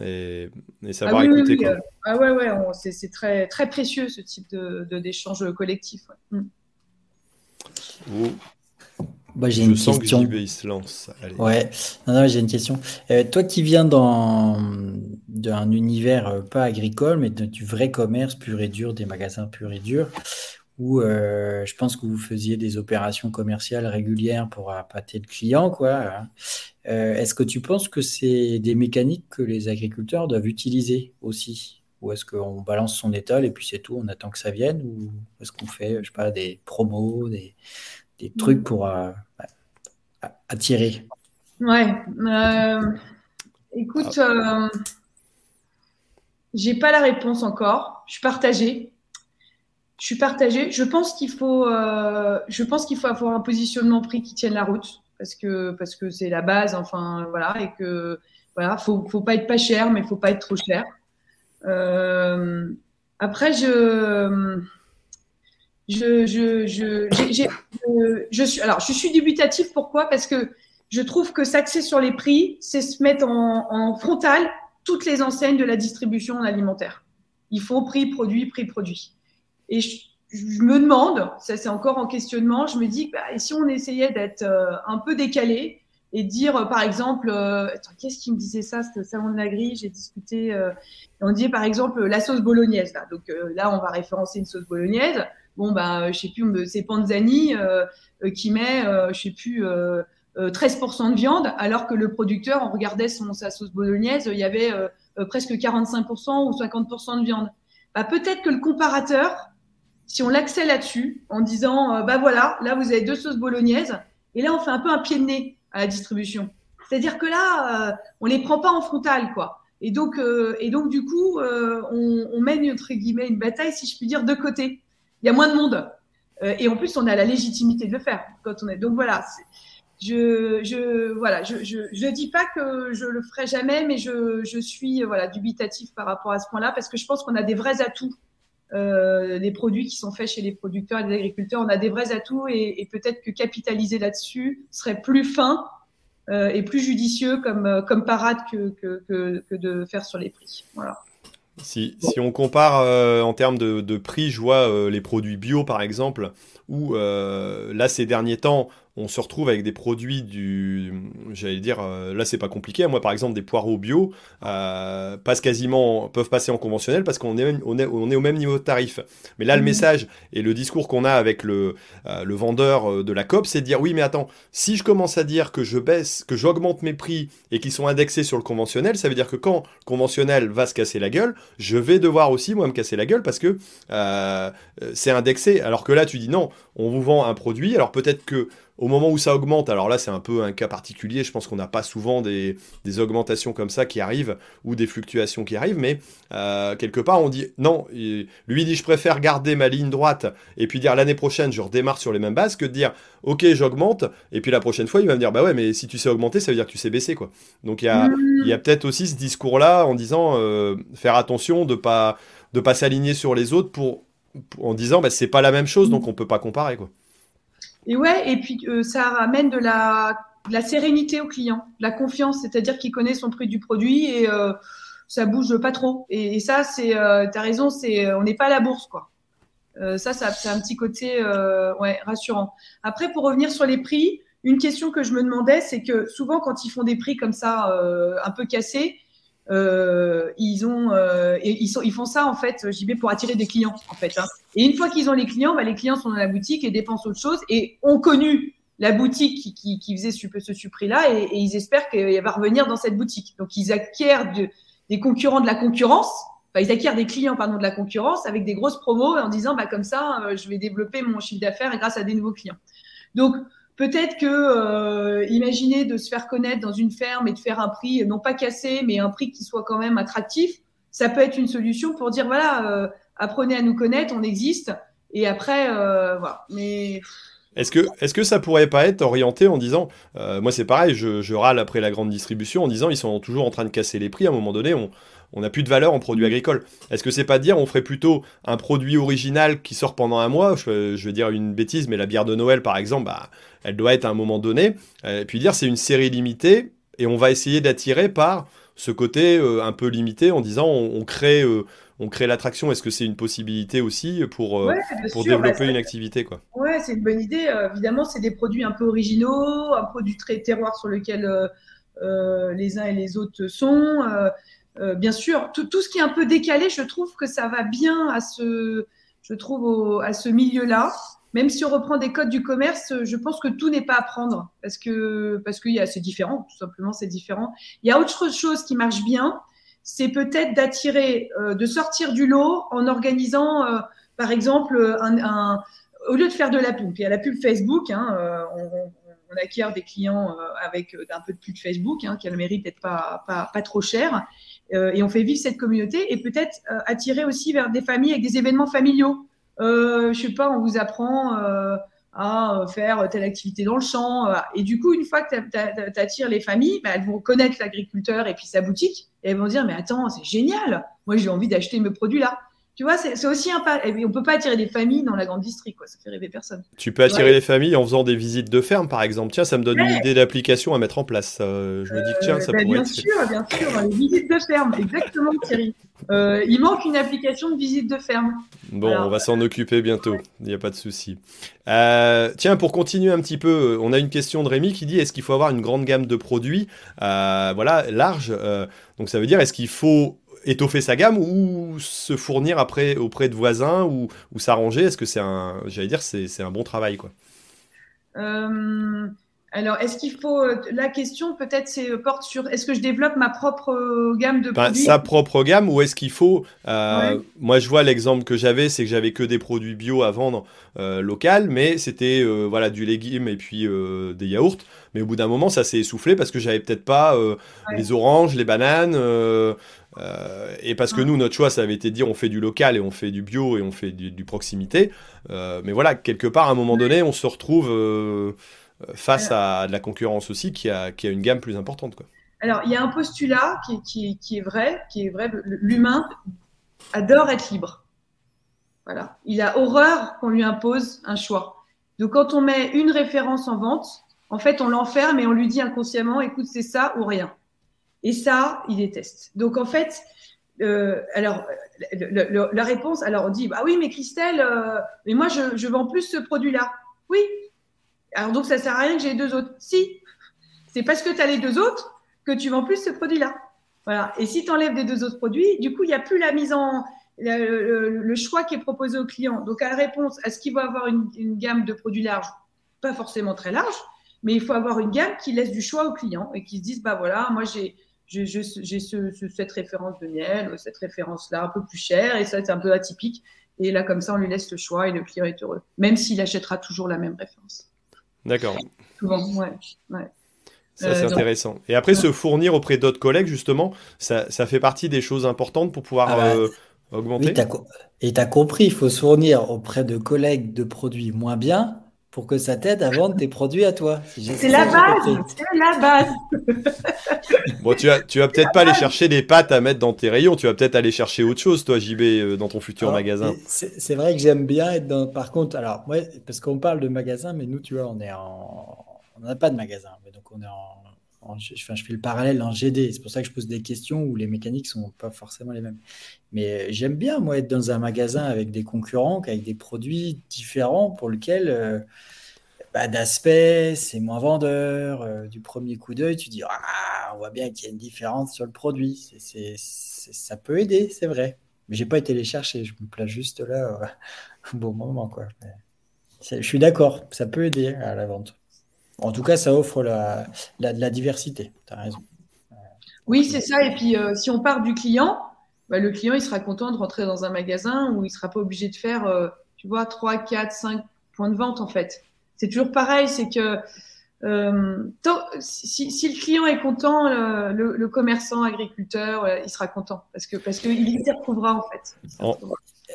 et, et, savoir ah, écouter. Quoi. Ah ouais, ouais, c'est très, très précieux ce type d'échange de, collectif. Mmh. Bah, j'ai une sens question. Que se lance. Ouais, non, non, j'ai une question. Euh, toi qui viens dans d'un univers euh, pas agricole, mais du vrai commerce pur et dur, des magasins pur et dur, où euh, je pense que vous faisiez des opérations commerciales régulières pour appâter le client, quoi. Hein. est-ce que tu penses que c'est des mécaniques que les agriculteurs doivent utiliser aussi? Ou est-ce qu'on balance son étal et puis c'est tout, on attend que ça vienne? Ou est-ce qu'on fait, je sais pas, des promos, des des trucs pour euh, attirer Ouais. Euh, écoute, ah. euh, j'ai pas la réponse encore. Je suis partagée. Je suis partagée. Je pense qu'il faut, je pense qu'il faut avoir un positionnement prix qui tienne la route parce que parce que c'est la base. Enfin voilà et que voilà, faut faut pas être pas cher, mais faut pas être trop cher. après, je je, je, je, je, suis, alors, je suis dubitatif. Pourquoi? Parce que je trouve que s'axer sur les prix, c'est se mettre en, en frontal toutes les enseignes de la distribution alimentaire. Il faut prix, produit, prix, produit. Et je, me demande, ça c'est encore en questionnement, je me dis, bah, et si on essayait d'être euh, un peu décalé et dire, euh, par exemple, euh, qu'est-ce qui me disait ça, c'était au salon de la grille, j'ai discuté, on disait par exemple la sauce bolognaise. Donc là, on va référencer une sauce bolognaise bon bah je sais plus c'est Panzani euh, euh, qui met euh, je sais plus 13% de viande alors que le producteur on regardait son sa sauce bolognaise il y avait presque 45% ou 50% de viande. Bah, peut-être que le comparateur si on l'accède là-dessus en disant bah voilà là vous avez deux sauces bolognaises et là on fait un peu un pied de nez à la distribution. C'est-à-dire que là on les prend pas en frontal quoi. Et donc, et donc du coup, on, on, mène entre guillemets une bataille, si je puis dire, de côté il y a moins de monde. Euh, et en plus, on a la légitimité de le faire quand on est. Donc voilà, je, je voilà, je, je, dis pas que je le ferai jamais, mais je, je suis voilà dubitatif par rapport à ce point-là parce que je pense qu'on a des vrais atouts. Euh, des produits qui sont faits chez les producteurs et les agriculteurs, on a des vrais atouts et, et peut-être que capitaliser là-dessus serait plus fin euh, et plus judicieux comme, comme parade que, que, que, que de faire sur les prix. Voilà. Si, si, on compare euh, en termes de, de, prix, je vois euh, les produits bio par exemple, où euh, là ces derniers temps, on se retrouve avec des produits du, j'allais dire, euh, là c'est pas compliqué. Moi par exemple des poireaux bio euh, passent quasiment, peuvent passer en conventionnel parce qu'on est, on est, on est au même niveau de tarif. Mais là le mmh. message et le discours qu'on a avec le, euh, le vendeur de la COP, c'est de dire oui mais attends, si je commence à dire que je baisse, que j'augmente mes prix et qu'ils sont indexés sur le conventionnel, ça veut dire que quand le conventionnel va se casser la gueule, je vais devoir aussi moi me casser la gueule parce que c'est indexé. Alors que là tu dis non, on vous vend un produit, alors peut-être que au moment où ça augmente, alors là c'est un peu un cas particulier, je pense qu'on n'a pas souvent des, augmentations comme ça qui arrivent ou des fluctuations qui arrivent, mais euh, quelque part on dit non, lui dit je préfère garder ma ligne droite et puis dire l'année prochaine je redémarre sur les mêmes bases que de dire ok j'augmente et puis la prochaine fois il va me dire bah ouais mais si tu sais augmenter ça veut dire que tu sais baisser quoi. Donc il y a, mmh. peut-être aussi ce discours là en disant euh, faire attention de pas de pas s'aligner sur les autres pour, en disant bah c'est pas la même chose donc on peut pas comparer quoi. Et ouais, et puis euh, ça ramène de la, de la, sérénité au client, de la confiance, c'est-à-dire qu'il connaît son prix du produit et euh, ça bouge pas trop. Et, ça, c'est, euh, tu as raison, c'est, euh, on n'est pas à la bourse, quoi. Euh, ça, ça c'est un petit côté ouais, rassurant. Après, pour revenir sur les prix, une question que je me demandais, c'est que souvent, quand ils font des prix comme ça, un peu cassés, euh, ils ont, euh, ils, sont, ils font ça en fait, JB, pour attirer des clients en fait. Hein. Et une fois qu'ils ont les clients, bah, les clients sont dans la boutique et dépensent autre chose et ont connu la boutique qui, qui, qui faisait ce, ce prix-là et, et, ils espèrent qu'elle va revenir dans cette boutique. Donc ils acquièrent de, des concurrents de la concurrence. Enfin, ils acquièrent des clients pardon de la concurrence avec des grosses promos en disant bah comme ça euh, je vais développer mon chiffre d'affaires grâce à des nouveaux clients. Donc Peut-être que, euh, imaginez de se faire connaître dans une ferme et de faire un prix, non pas cassé, mais un prix qui soit quand même attractif, ça peut être une solution pour dire, voilà, euh, apprenez à nous connaître, on existe. Et après, euh, voilà. Mais est-ce que, est que ça pourrait pas être orienté en disant, moi c'est pareil, je, râle après la grande distribution en disant ils sont toujours en train de casser les prix, à un moment donné on n'a plus de valeur en produits agricoles. Est-ce que c'est pas dire on ferait plutôt un produit original qui sort pendant un mois, je, je, vais dire une bêtise, mais la bière de Noël par exemple, bah, elle doit être à un moment donné, euh, et puis dire c'est une série limitée et on va essayer d'attirer par ce côté euh, un peu limité en disant on, crée on crée l'attraction. Est-ce que c'est une possibilité aussi pour, euh, pour développer bah, une activité quoi? Ouais, c'est une bonne idée. Euh, évidemment, c'est des produits un peu originaux, un produit très terroir sur lequel euh, les uns et les autres sont. Bien sûr, tout, tout, ce qui est un peu décalé, je trouve que ça va bien à ce, je trouve à ce milieu-là. Même si on reprend des codes du commerce, je pense que tout n'est pas à prendre parce que parce que c'est différent, tout simplement, c'est différent. Il y a autre chose qui marche bien, c'est peut-être d'attirer, euh, de sortir du lot en organisant, euh, par exemple, un, au lieu de faire de la pub, il y a la pub Facebook, hein, euh, on, acquiert des clients avec un peu de pub Facebook, hein, qui a le mérite d'être pas, pas, trop cher, et on fait vivre cette communauté, et peut-être attirer aussi vers des familles avec des événements familiaux. je sais pas, on vous apprend à euh, faire telle activité dans le champ. Euh, et du coup, une fois que tu attires les familles, bah, elles vont connaître l'agriculteur et puis sa boutique. Et elles vont dire, mais attends, c'est génial. Moi, j'ai envie d'acheter mes produits-là. Tu vois, c'est aussi un pas. On peut pas attirer des familles dans la grande district, quoi. Ça fait rêver personne. Tu peux attirer les familles en faisant des visites de ferme, par exemple. Tiens, ça me donne une idée d'application à mettre en place. Euh, je me dis que tiens, ça bah, pourrait bien sûr, bien sûr, les visites de ferme, exactement, Thierry. Euh, il manque une application de visite de ferme. Bon, on va s'en occuper bientôt. Il n'y a pas de souci. Euh, tiens, pour continuer un petit peu, on a une question de Rémi qui dit est-ce qu'il faut avoir une grande gamme de produits, voilà, large. donc ça veut dire est-ce qu'il faut étoffer sa gamme ou se fournir après auprès de voisins ou, ou s'arranger? Est-ce que c'est un, j'allais dire, c'est un bon travail quoi? Euh, Alors, est-ce qu'il faut la question peut-être c'est euh, porte sur est-ce que je développe ma propre euh, gamme de produits? Sa propre gamme ou est-ce qu'il faut Moi, je vois l'exemple que j'avais, c'est que j'avais que des produits bio à vendre local, mais c'était voilà du légume et puis des yaourts. Mais au bout d'un moment, ça s'est essoufflé parce que j'avais peut-être pas les oranges, les bananes. Euh, et parce que nous, notre choix, ça avait été de dire on fait du local et on fait du bio et on fait du, proximité. Euh, mais voilà, quelque part, à un moment donné, on se retrouve euh, face à de la concurrence aussi qui a, qui a une gamme plus importante. Quoi. Alors, il y a un postulat qui, qui, qui est vrai, qui est vrai. L'humain adore être libre. Voilà. Il a horreur qu'on lui impose un choix. Donc, quand on met une référence en vente, en fait, on l'enferme et on lui dit inconsciemment, écoute, c'est ça ou rien. Et ça, il déteste. Donc en fait, euh, alors la réponse, alors on dit, bah oui, mais Christelle, euh, mais moi je, vends plus ce produit-là. Oui. Alors donc ça sert à rien que j'ai deux autres. Si. C'est parce que tu as les deux autres que tu vends plus ce produit-là. Voilà. Et si tu enlèves les deux autres produits, du coup, il n'y a plus la mise en le, choix qui est proposé au client. Donc à la réponse, est-ce qu'il va avoir une, gamme de produits larges? Pas forcément très large, mais il faut avoir une gamme qui laisse du choix au client et qui se dise, bah voilà, moi j'ai j'ai cette référence de miel, cette référence-là un peu plus chère, et ça c'est un peu atypique. Et là, comme ça, on lui laisse le choix et le client est heureux, même s'il achètera toujours la même référence. D'accord. Souvent, ouais. Ça, c'est euh, intéressant. Et après, se fournir auprès d'autres collègues, justement, ça, ça, fait partie des choses importantes pour pouvoir ah bah, euh, augmenter. et tu as compris, il faut se fournir auprès de collègues de produits moins bien pour que ça t'aide à vendre tes produits à toi. c'est la base, c'est la base. bon, tu vas, tu vas peut-être pas aller chercher des pâtes à mettre dans tes rayons, tu vas peut-être aller chercher autre chose, toi, JB, euh, dans ton futur magasin. C'est vrai que j'aime bien être dans. Par contre, alors, ouais, parce qu'on parle de magasin, mais nous, tu vois, on est en. On n'a pas de magasin, mais donc on est en je, fais le parallèle en GD. C'est pour ça que je pose des questions où les mécaniques sont pas forcément les mêmes. Mais euh, j'aime bien, moi, être dans un magasin avec des concurrents, avec des produits différents pour lesquels, euh, bah, d'aspect, c'est moins vendeur. Euh, du premier coup d'œil, tu dis, ah, on voit bien qu'il y a une différence sur le produit. ça peut aider, c'est vrai. Mais j'ai pas été les chercher. Je me place juste là au bon moment, quoi. je suis d'accord, ça peut aider à la vente. En tout cas, ça offre la, la, diversité. Tu as raison. Oui, c'est ça. Et puis, euh, si on part du client, bah, le client, il sera content de rentrer dans un magasin où il ne sera pas obligé de faire, euh, tu vois, 3, 4, 5 points de vente, en fait. c'est toujours pareil, c'est que euh, si, le client est content, le, commerçant, agriculteur, il sera content parce que parce qu'il s'y retrouvera en fait.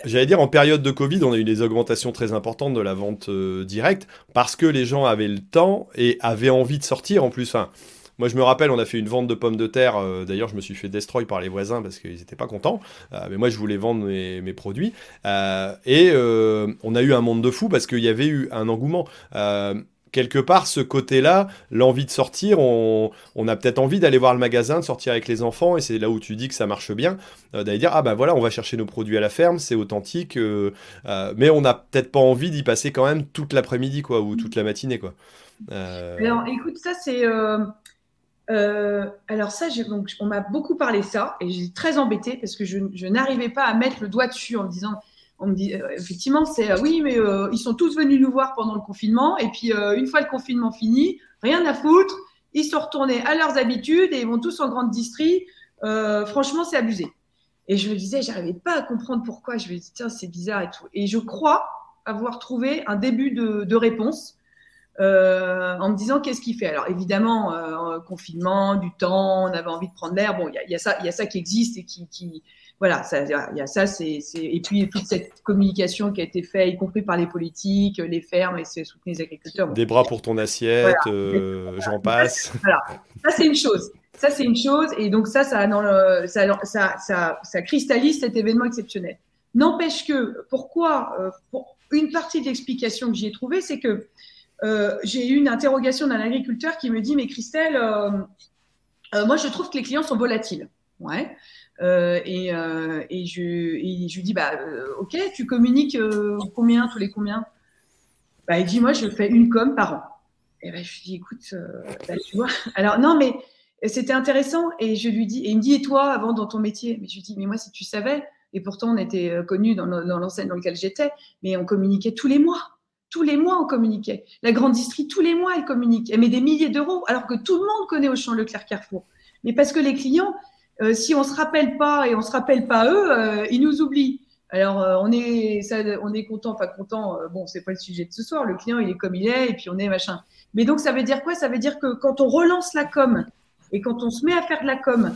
J'allais dire, en période de Covid, on a eu des augmentations très importantes de la vente euh, directe parce que les gens avaient le temps et avaient envie de sortir en plus. Enfin, moi, je me rappelle, on a fait une vente de pommes de terre. Euh, d'ailleurs, je me suis fait destroy par les voisins parce qu'ils n'étaient pas contents. mais moi, je voulais vendre mes, mes produits. et on a eu un monde de fou parce qu'il y avait eu un engouement quelque part, ce côté-là, l'envie de sortir, on, a peut-être envie d'aller voir le magasin, de sortir avec les enfants, et c'est là où tu dis que ça marche bien, euh, d'aller dire, ah ben voilà, on va chercher nos produits à la ferme, c'est authentique, euh, euh, mais on n'a peut-être pas envie d'y passer quand même toute l'après-midi, quoi, ou toute la matinée, quoi. Alors, écoute, ça, c'est... alors ça, donc, on m'a beaucoup parlé ça, et j'ai très embêté, parce que je, je n'arrivais pas à mettre le doigt dessus en me disant on me dit euh, effectivement c'est euh, oui mais euh, ils sont tous venus nous voir pendant le confinement et puis une fois le confinement fini rien à foutre ils sont retournés à leurs habitudes et ils vont tous en grande distrie. Franchement c'est abusé. Et je me disais j'arrivais pas à comprendre pourquoi. Je me disais tiens c'est bizarre et tout. Et je crois avoir trouvé un début de, réponse en me disant qu'est-ce qu'il fait? Alors évidemment confinement du temps on avait envie de prendre l'air. Bon il y, a, ça il y a ça qui existe et qui, qui voilà, il y a ça, c'est, et puis toute cette communication qui a été faite, y compris par les politiques, les fermes, et c'est soutenir les agriculteurs. Des bras pour ton assiette, euh, j'en passe. Voilà, ça c'est une chose. Ça c'est une chose, et donc ça, ça, dans le, ça, ça, ça, cristallise cet événement exceptionnel. N'empêche que, pourquoi, euh, pour une partie de l'explication que j'y ai trouvée, c'est que euh, j'ai eu une interrogation d'un agriculteur qui me dit, mais Christelle, moi je trouve que les clients sont volatiles. Ouais. Euh, et, euh, et, je, lui dis, bah, euh, ok, tu communiques combien, tous les combien? Bah, Il dit, moi, je fais une com par an. Et ben, je lui dis, écoute, bah, tu vois. Alors, non, mais c'était intéressant. Et je lui dis, et il me dit, et toi, avant, dans ton métier? Mais je lui dis, mais moi, si tu savais, et pourtant, on était connus dans, dans l'enseigne dans laquelle j'étais, mais on communiquait tous les mois. Tous les mois, on communiquait. La grande distrie, tous les mois, elle communique. Elle met des milliers d'euros, alors que tout le monde connaît Auchan Leclerc Carrefour. Mais parce que les clients, euh, si on se rappelle pas et on se rappelle pas eux, euh, ils nous oublient. Alors euh, on est, on est content, pas content. bon, c'est pas le sujet de ce soir. Le client, il est comme il est, et puis on est machin. Mais donc ça veut dire quoi? Ça veut dire que quand on relance la com et quand on se met à faire de la com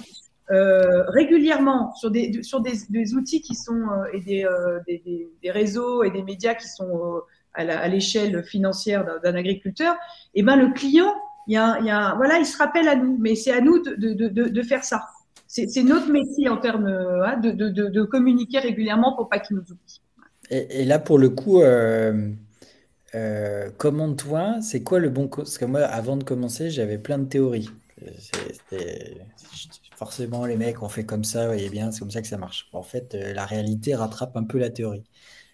régulièrement sur des sur des, outils qui sont et des, des, réseaux et des médias qui sont à l'échelle financière d'un agriculteur, et eh ben le client, il y a, il y a voilà, il se rappelle à nous, mais c'est à nous de, de, de faire ça c'est notre métier en termes euh, hein, de, communiquer régulièrement pour pas qu'ils nous oublient. Et, là, pour le coup, euh, euh, commande-toi, c'est quoi le bon. Parce que moi, avant de commencer, j'avais plein de théories. Forcément, les mecs ont fait comme ça, voyez bien, c'est comme ça que ça marche. En fait, la réalité rattrape un peu la théorie.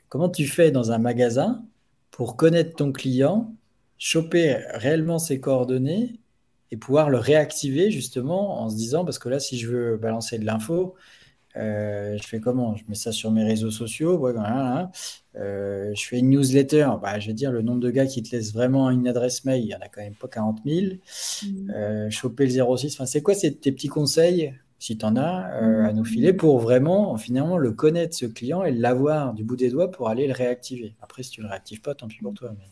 Comment tu fais dans un magasin pour connaître ton client, choper réellement ses coordonnées et pouvoir le réactiver justement en se disant, parce que là, si je veux balancer de l'info, euh, je fais comment? Je mets ça sur mes réseaux sociaux, euh, je fais une newsletter, bah, je vais dire le nombre de gars qui te laissent vraiment une adresse mail, il n'y en a quand même pas 40 000. Mmh. Euh, choper le 06, enfin, c'est quoi tes petits conseils, si tu en as, à nous filer pour vraiment, finalement, le connaître, ce client, et l'avoir du bout des doigts pour aller le réactiver? Après, si tu ne le réactives pas, tant pis pour toi. Mais...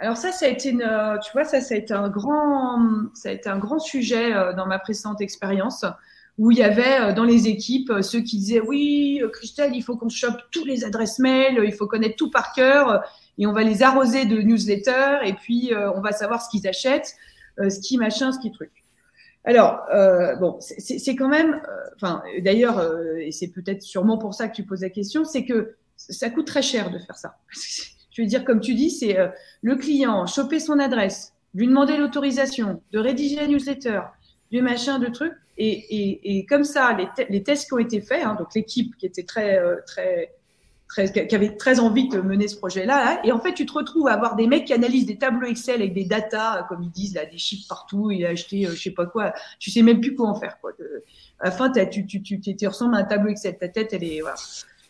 Alors ça, ça a été, une, euh, tu vois, ça, ça a été un grand, ça a été un grand sujet euh, dans ma précédente expérience où il y avait euh, dans les équipes ceux qui disaient oui, Christelle, il faut qu'on chope tous les adresses mail, il faut connaître tout par cœur et on va les arroser de newsletters et puis on va savoir ce qu'ils achètent, ce qui machin, ce qui truc. Alors bon, c'est quand même, enfin d'ailleurs, et c'est peut-être sûrement pour ça que tu poses la question, c'est que ça coûte très cher de faire ça. Veux dire, comme tu dis, c'est euh, le client, choper son adresse, lui demander l'autorisation, de rédiger la newsletter, du machin, de trucs. Et, comme ça, les, tests qui ont été faits, hein, donc l'équipe qui était très, euh, très, très, qui avait très envie de mener ce projet-là, et en fait, tu te retrouves à avoir des mecs qui analysent des tableaux Excel avec des datas, comme ils disent, là, des chiffres partout, il a acheté, je sais pas quoi, tu sais même plus quoi en faire, quoi. à la fin, tu, tu, tu, tu, ressembles à un tableau Excel, ta tête, elle est, voilà.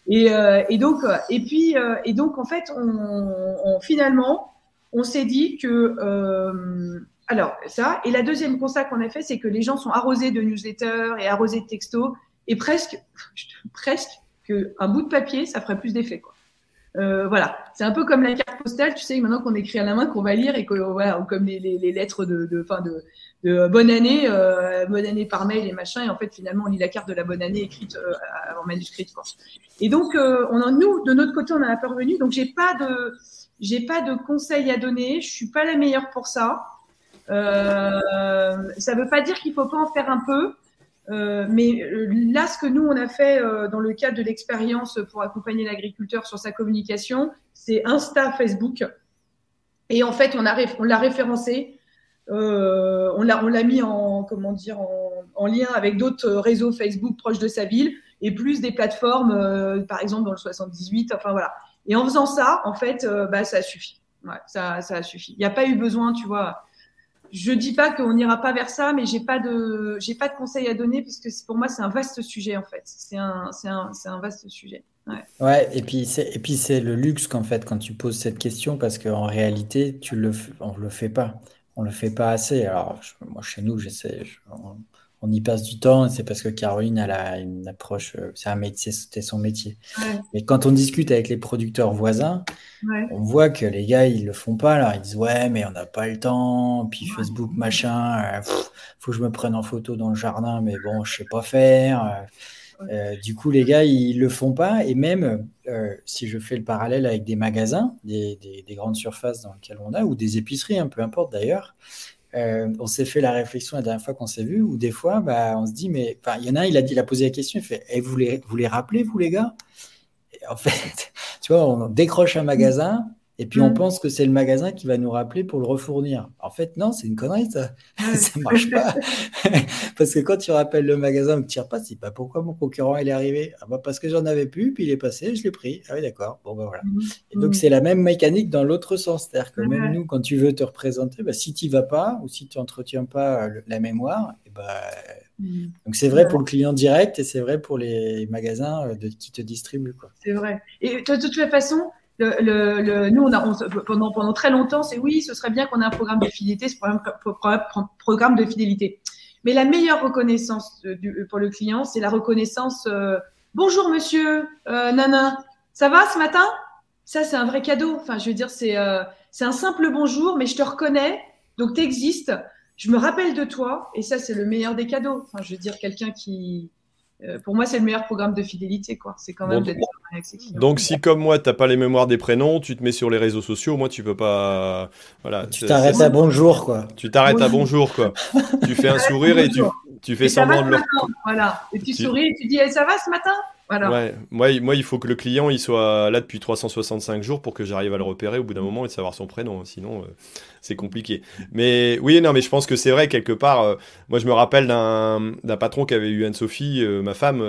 Et, euh, et, donc, et puis, euh, et donc, en fait, on, finalement, on s'est dit que, euh, alors ça. Et la deuxième constat qu'on a fait, c'est que les gens sont arrosés de newsletters et arrosés de textos, et presque, presque que un bout de papier, ça ferait plus d'effet, quoi. Voilà, c'est un peu comme la carte postale, tu sais, maintenant qu'on écrit à la main, qu'on va lire et que voilà, comme les, les, lettres de, de, fin de, de bonne année, bonne année par mail et machin, et en fait finalement on lit la carte de la bonne année écrite en manuscrite. Quoi. Et donc on en, nous, de notre côté, on en a parvenu. Donc j'ai pas de, j'ai pas de conseils à donner, je suis pas la meilleure pour ça. Euh, ça veut pas dire qu'il faut pas en faire un peu. Euh, mais euh, là, ce que nous, on a fait euh, dans le cadre de l'expérience pour accompagner l'agriculteur sur sa communication, c'est Insta, Facebook. Et en fait, on l'a référencé. On l'a mis en, lien avec d'autres réseaux Facebook proches de sa ville et plus des plateformes, par exemple dans le 78. Enfin voilà. Et en faisant ça, en fait, bah, ça a suffi. Ouais, ça, ça a suffi. Il n'y a pas eu besoin, tu vois je dis pas qu'on n'ira pas vers ça, mais j'ai pas de, j'ai pas de conseils à donner parce que pour moi c'est un vaste sujet en fait. C'est un, c'est un, vaste sujet. Ouais. ouais et puis c'est, et puis c'est le luxe qu'en fait quand tu poses cette question parce qu'en réalité tu le, on le fait pas, on le fait pas assez. Alors moi chez nous j'essaie, on y passe du temps, c'est parce que Caroline elle a une approche, euh, c'est un métier, c'était son métier. Mais quand on discute avec les producteurs voisins, on voit que les gars ils le font pas. Alors ils disent ouais mais on n'a pas le temps, puis Facebook machin, euh, faut que je me prenne en photo dans le jardin, mais bon je sais pas faire. Euh, du coup les gars ils le font pas et même si je fais le parallèle avec des magasins, des, des, grandes surfaces dans lesquelles on a ou des épiceries, un hein, peu importe d'ailleurs. Euh, on s'est fait la réflexion la dernière fois qu'on s'est vu, ou des fois, bah, on se dit, mais il y en a il a, dit, il a posé la question, il fait, eh, vous, les, vous les rappelez, vous les gars? En fait, tu vois, on décroche un magasin, et puis on mm. pense que c'est le magasin qui va nous rappeler pour le refournir. En fait, non, c'est une connerie, ça. ça marche pas. parce que quand tu rappelles le magasin ou que tu repasses, c'est pas pourquoi mon concurrent est arrivé? Ah bah parce que j'en avais plus, puis il est passé, je l'ai pris. Ah oui, d'accord. Bon bah voilà. Mm. Et donc mm. c'est la même mécanique dans l'autre sens. C'est-à-dire que même nous, quand tu veux te représenter, bah, si tu vas pas ou si tu n'entretiens pas la mémoire, et bah, donc c'est vrai pour le client direct et c'est vrai pour les magasins euh, de, qui te distribuent. C'est vrai. Et de toute façon, nous, on a, pendant, pendant très longtemps, c'est oui, ce serait bien qu'on ait un programme de fidélité, ce programme, programme de fidélité. Mais la meilleure reconnaissance pour le client, c'est la reconnaissance euh, Bonjour monsieur, euh, Nana, ça va ce matin? Ça, c'est un vrai cadeau. Enfin, je veux dire, c'est euh, un simple bonjour, mais je te reconnais, donc tu existes, je me rappelle de toi, et ça, c'est le meilleur des cadeaux. Enfin, je veux dire, quelqu'un qui, euh, pour moi, c'est le meilleur programme de fidélité. Quoi. C'est quand même d'être avec ses clients. Donc, si comme moi, tu n'as pas les mémoires des prénoms, tu te mets sur les réseaux sociaux, moi, tu peux pas. Voilà, tu t'arrêtes à bonjour, quoi. Tu t'arrêtes à bonjour, quoi. tu fais un sourire et tu, tu fais semblant de leur. Voilà. Et tu, souris et tu dis eh, Ça va ce matin? Moi, moi, il faut que le client il soit là depuis 365 jours pour que j'arrive à le repérer au bout d'un moment et de savoir son prénom. Sinon, euh, c'est compliqué. Mais oui, non, mais je pense que c'est vrai, quelque part. Euh, moi, je me rappelle d'un patron qui avait eu Anne-Sophie, euh, ma femme,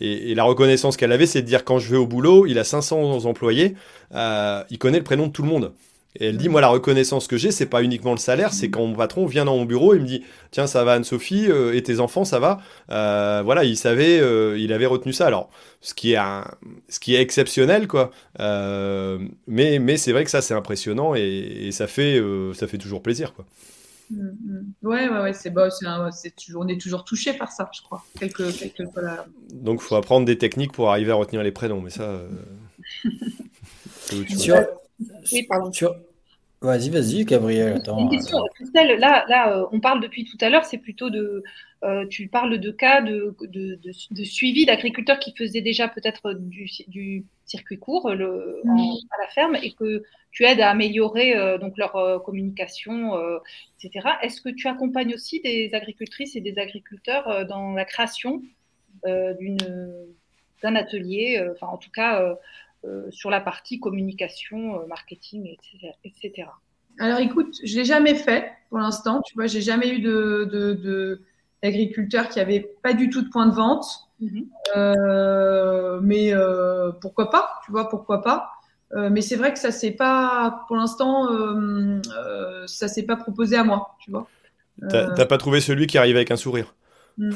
et, et, la reconnaissance qu'elle avait, c'est de dire quand je vais au boulot, il a 500 employés, il connaît le prénom de tout le monde. Et elle dit, moi, la reconnaissance que j'ai, c'est pas uniquement le salaire, c'est quand mon patron vient dans mon bureau et me dit, tiens, ça va Anne-Sophie, euh, et tes enfants, ça va euh, Voilà, il savait, euh, il avait retenu ça. Alors, ce qui est, un, ce qui est exceptionnel, quoi. mais mais c'est vrai que ça, c'est impressionnant et, ça, fait, ça fait toujours plaisir, quoi. Mm, mm. Ouais, ouais, ouais, c'est bon, c'est toujours, on est toujours touché par ça, je crois. Quelques, quelques, Donc, il faut apprendre des techniques pour arriver à retenir les prénoms, mais ça. oui, pardon. Vas-y, vas-y, Gabriel. Une question, Christelle, là, là, euh, on parle depuis tout à l'heure, c'est plutôt de. Euh, tu parles de cas de, de, de, suivi d'agriculteurs qui faisaient déjà peut-être du, du, circuit court le, à la ferme et que tu aides à améliorer euh, donc leur communication, etc. Est-ce que tu accompagnes aussi des agricultrices et des agriculteurs dans la création d'un atelier, enfin en tout cas euh, sur la partie communication, euh, marketing, etc. Alors écoute, je l'ai jamais fait pour l'instant. Tu vois, j'ai jamais eu de, d'agriculteurs qui n'avaient pas du tout de point de vente. Mhm. Euh, mais pourquoi pas Tu vois, pourquoi pas Mais c'est vrai que ça c'est pas, pour l'instant, ça s'est pas proposé à moi. Tu vois. T'as pas trouvé celui qui arrive avec un sourire Hmm.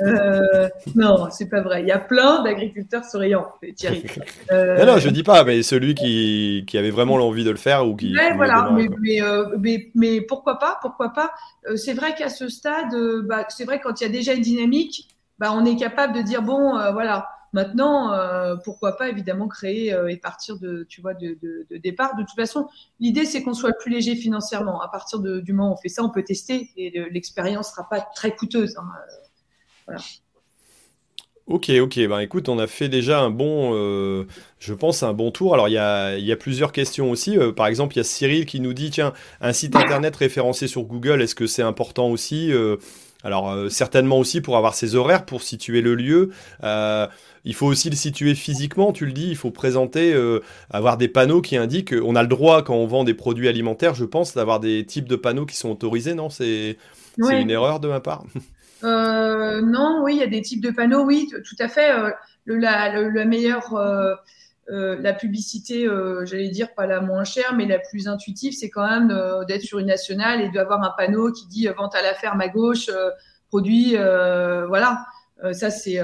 Euh, non, c'est pas vrai. Il y a plein d'agriculteurs souriants, Thierry. Euh, non, non, je dis pas, mais celui qui, qui avait vraiment l'envie de le faire ou qui. voilà, euh, mais, mais, pourquoi pas Pourquoi pas C'est vrai qu'à ce stade, bah, c'est vrai quand il y a déjà une dynamique, bah, on est capable de dire bon, voilà, Maintenant, euh, pourquoi pas évidemment créer et partir de, tu vois, de, départ. De toute façon, l'idée c'est qu'on soit plus léger financièrement. À partir du moment où on fait ça, on peut tester et l'expérience sera pas très coûteuse. Hein. Ok, ok. Ben, écoute, on a fait déjà un bon, euh, je pense, un bon tour. Alors, il y a, plusieurs questions aussi. Euh, par exemple, il y a Cyril qui nous dit, tiens, un site internet référencé sur Google, est-ce que c'est important aussi euh, Alors, certainement aussi pour avoir ses horaires, pour situer le lieu. il faut aussi le situer physiquement, tu le dis, il faut présenter, avoir des panneaux qui indiquent, on a le droit quand on vend des produits alimentaires, je pense, d'avoir des types de panneaux qui sont autorisés, non? C'est une erreur de ma part Euh, non, oui, il y a des types de panneaux, oui, tout à fait. Euh, le, la, meilleure, euh, la publicité, j'allais dire pas la moins chère, mais la plus intuitive, c'est quand même d'être sur une nationale et d'avoir un panneau qui dit vente à la ferme à gauche, produit, voilà. ça c'est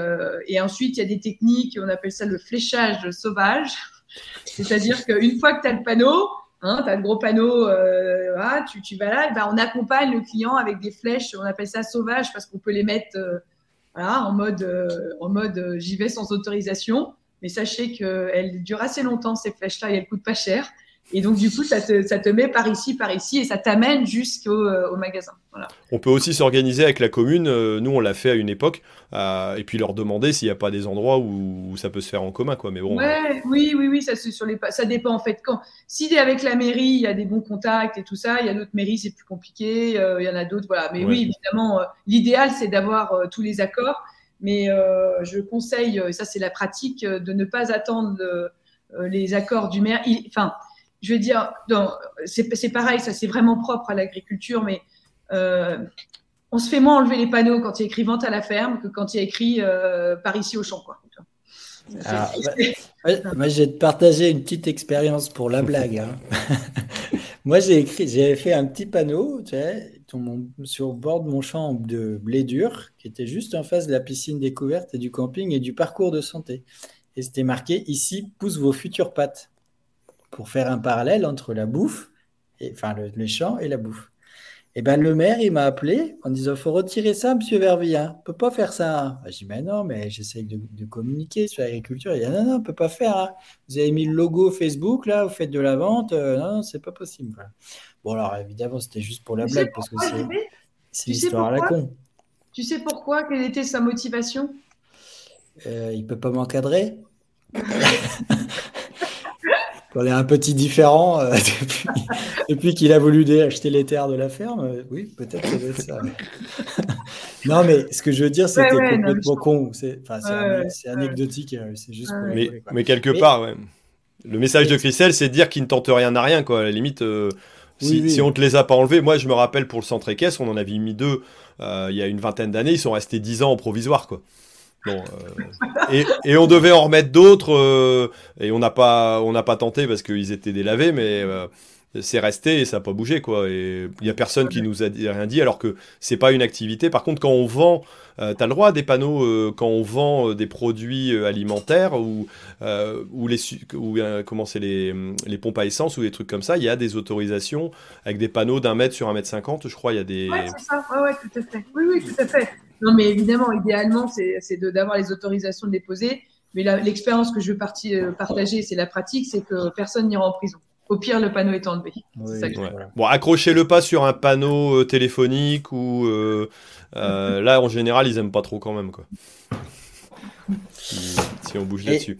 et ensuite il y a des techniques, on appelle ça le fléchage sauvage, c'est-à-dire qu'une fois que tu as le panneau, Hein, tu as le gros panneau, euh, tu, tu, vas là, ben, on accompagne le client avec des flèches, on appelle ça sauvage parce qu'on peut les mettre euh, voilà, en mode, euh, en mode euh, j'y vais sans autorisation. Mais sachez qu'elles durent assez longtemps, ces flèches-là, et elles coûtent pas cher. Et donc, du coup, ça te, ça te met par ici, par ici, et ça t'amène jusqu'au euh, magasin. Voilà. On peut aussi s'organiser avec la commune. Euh, nous, on l'a fait à une époque, euh, et puis leur demander s'il n'y a pas des endroits où, ça peut se faire en commun, quoi. Mais bon. Ouais, oui, oui, oui, ça, sur les, ça dépend en fait. Quand, si avec la mairie, il y a des bons contacts et tout ça, il y a d'autres mairies, c'est plus compliqué. il y en a d'autres, voilà. Mais oui, évidemment, l'idéal, c'est d'avoir tous les accords. Mais je conseille, ça c'est la pratique, de ne pas attendre les accords du maire. Enfin je veux dire, c'est pareil, ça c'est vraiment propre à l'agriculture, mais euh, on se fait moins enlever les panneaux quand il y a écrit vente à la ferme que quand il y a écrit euh, par ici au champ. Ah, moi, je vais te partager une petite expérience pour la blague. Hein. moi, j'ai j'ai fait un petit panneau tu sais, sur le bord de mon champ de blé dur, qui était juste en face de la piscine découverte et du camping et du parcours de santé. Et c'était marqué ici poussent vos futures pattes pour faire un parallèle entre la bouffe, et, enfin le, les champs et la bouffe. Et eh ben le maire, il m'a appelé en disant faut retirer ça, monsieur Vervillin. On peut pas faire ça. Hein. Ben, j'ai dit mais non, mais j'essaye de, communiquer sur l'agriculture. Il dit non, non, on peut pas faire. Hein. Vous avez mis le logo Facebook là, vous faites de la vente. Euh, non, non, c'est pas possible. Bon alors évidemment c'était juste pour la blague parce que c'est l'histoire à la con. Tu sais pourquoi? Quelle était sa motivation? Euh, Il peut pas m'encadrer? On est un petit différent euh, depuis, qu'il a voulu acheter les terres de la ferme. Euh, oui, peut-être ça doit être ça. non, mais ce que je veux dire, c'était complètement con. C'est anecdotique. Euh, c'est juste mais, quelque part, le message de Christelle, c'est de dire qu'il ne tente rien à rien. Quoi. À la limite, si, si, on ne te les a pas enlevés, moi je me rappelle pour le centre équestre, on en avait mis deux il y a une vingtaine d'années. Ils sont restés dix ans en provisoire. Quoi. Bon, euh, et, on devait en remettre d'autres, euh, et on n'a pas, on n'a pas tenté parce qu'ils étaient délavés, mais euh, c'est resté et ça n'a pas bougé quoi. Et il n'y a personne qui nous a rien dit, alors que c'est pas une activité. Par contre, quand on vend, tu as le droit à des panneaux quand on vend des produits alimentaires ou, ou les, ou comment c'est les, les, pompes à essence ou des trucs comme ça, il y a des autorisations avec des panneaux d'un mètre sur un mètre cinquante, je crois. Il y a des. C'est ça. Tout à fait. Oui, oui, tout à fait. Non, mais évidemment, idéalement, c'est d'avoir les autorisations de déposer. Mais l'expérience que je veux euh, partager, c'est la pratique, c'est que personne n'ira en prison. Au pire, le panneau est enlevé. Bon, accrochez-le pas sur un panneau euh, téléphonique ou euh, là, en général, ils aiment pas trop quand même, quoi. si, on bouge là-dessus.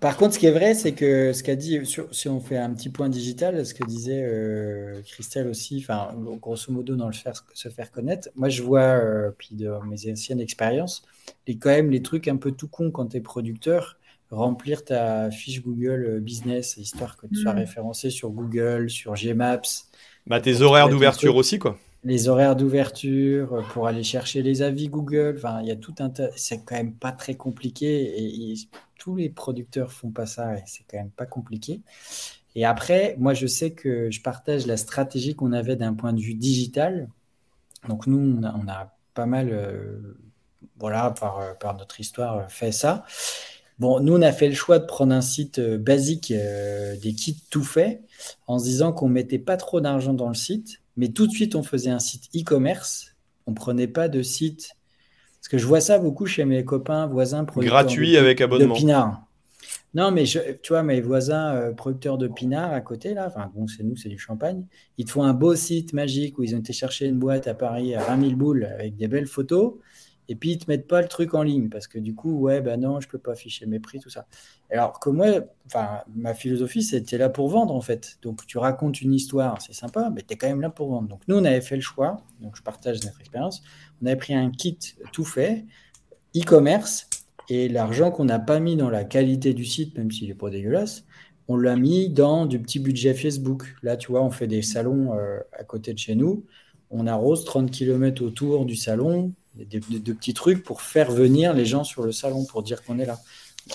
Par contre, ce qui est vrai, c'est que ce qu'a dit, si on fait un petit point digital, ce que disait euh, Christelle aussi, enfin, grosso modo, dans le faire, se faire connaître, moi je vois, euh, puis de mes anciennes expériences, et quand même les trucs un peu tout con quand tu es producteur, remplir ta fiche Google euh, Business, histoire que tu sois mm. référencé sur Google, sur Gmaps. Bah, tes horaires d'ouverture aussi, quoi les horaires d'ouverture pour aller chercher les avis Google. Enfin, il y a tout un tas. C'est quand même pas très compliqué et, tous les producteurs font pas ça et c'est quand même pas compliqué. Et après, moi, je sais que je partage la stratégie qu'on avait d'un point de vue digital. Donc, nous, on a, pas mal, euh, voilà, par, par, notre histoire, fait ça. Bon, nous, on a fait le choix de prendre un site euh, basique, euh, des kits tout faits, en se disant qu'on mettait pas trop d'argent dans le site, mais tout de suite, on faisait un site e-commerce. On prenait pas de site Parce que je vois ça beaucoup chez mes copains, voisins, Gratuit avec abonnement. De pinard. Non, mais tu vois, mes voisins euh, producteurs de pinard à côté, là, enfin, bon, c'est nous, c'est du champagne, ils te font un beau site magique où ils ont été chercher une boîte à Paris à 20 000 boules avec des belles photos. Et puis, ils te mettent pas le truc en ligne parce que du coup, ouais, ben non, je peux pas afficher mes prix, tout ça. Alors que moi, enfin, ma philosophie, c'était là pour vendre en fait. Donc, tu racontes une histoire, c'est sympa, mais tu es quand même là pour vendre. Donc, nous, on avait fait le choix, donc je partage notre expérience. On avait pris un kit tout fait, e-commerce, et l'argent qu'on n'a pas mis dans la qualité du site, même s'il n'est pas dégueulasse, on l'a mis dans du petit budget Facebook. Là, tu vois, on fait des salons euh, à côté de chez nous. On arrose 30 km autour du salon de, petits trucs pour faire venir les gens sur le salon, pour dire qu'on est là.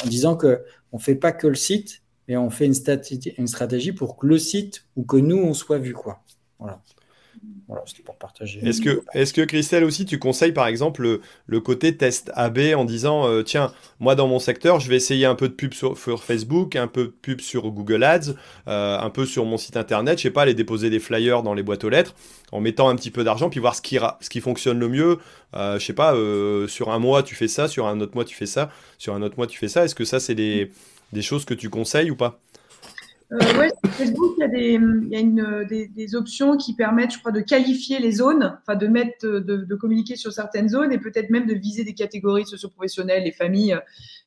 En disant qu'on ne fait pas que le site, mais on fait une, une stratégie pour que le site ou que nous, on soit vu. Quoi. Voilà. Voilà, pour partager. Est-ce que, est Christelle aussi, tu conseilles par exemple le, côté test AB en disant euh, tiens, moi dans mon secteur, je vais essayer un peu de pub sur, Facebook, un peu de pub sur Google Ads, euh, un peu sur mon site internet, je sais pas, aller déposer des flyers dans les boîtes aux lettres en mettant un petit peu d'argent, puis voir ce qui, fonctionne le mieux. Euh, je sais pas, euh, sur un mois tu fais ça, sur un autre mois tu fais ça, sur un autre mois tu fais ça. Est-ce que ça, c'est des choses que tu conseilles ou pas? Euh, oui, Facebook, il y a, des, y a une, des, des, options qui permettent, je crois, de qualifier les zones, enfin de mettre, de, de communiquer sur certaines zones et peut-être même de viser des catégories socio-professionnelles, les familles.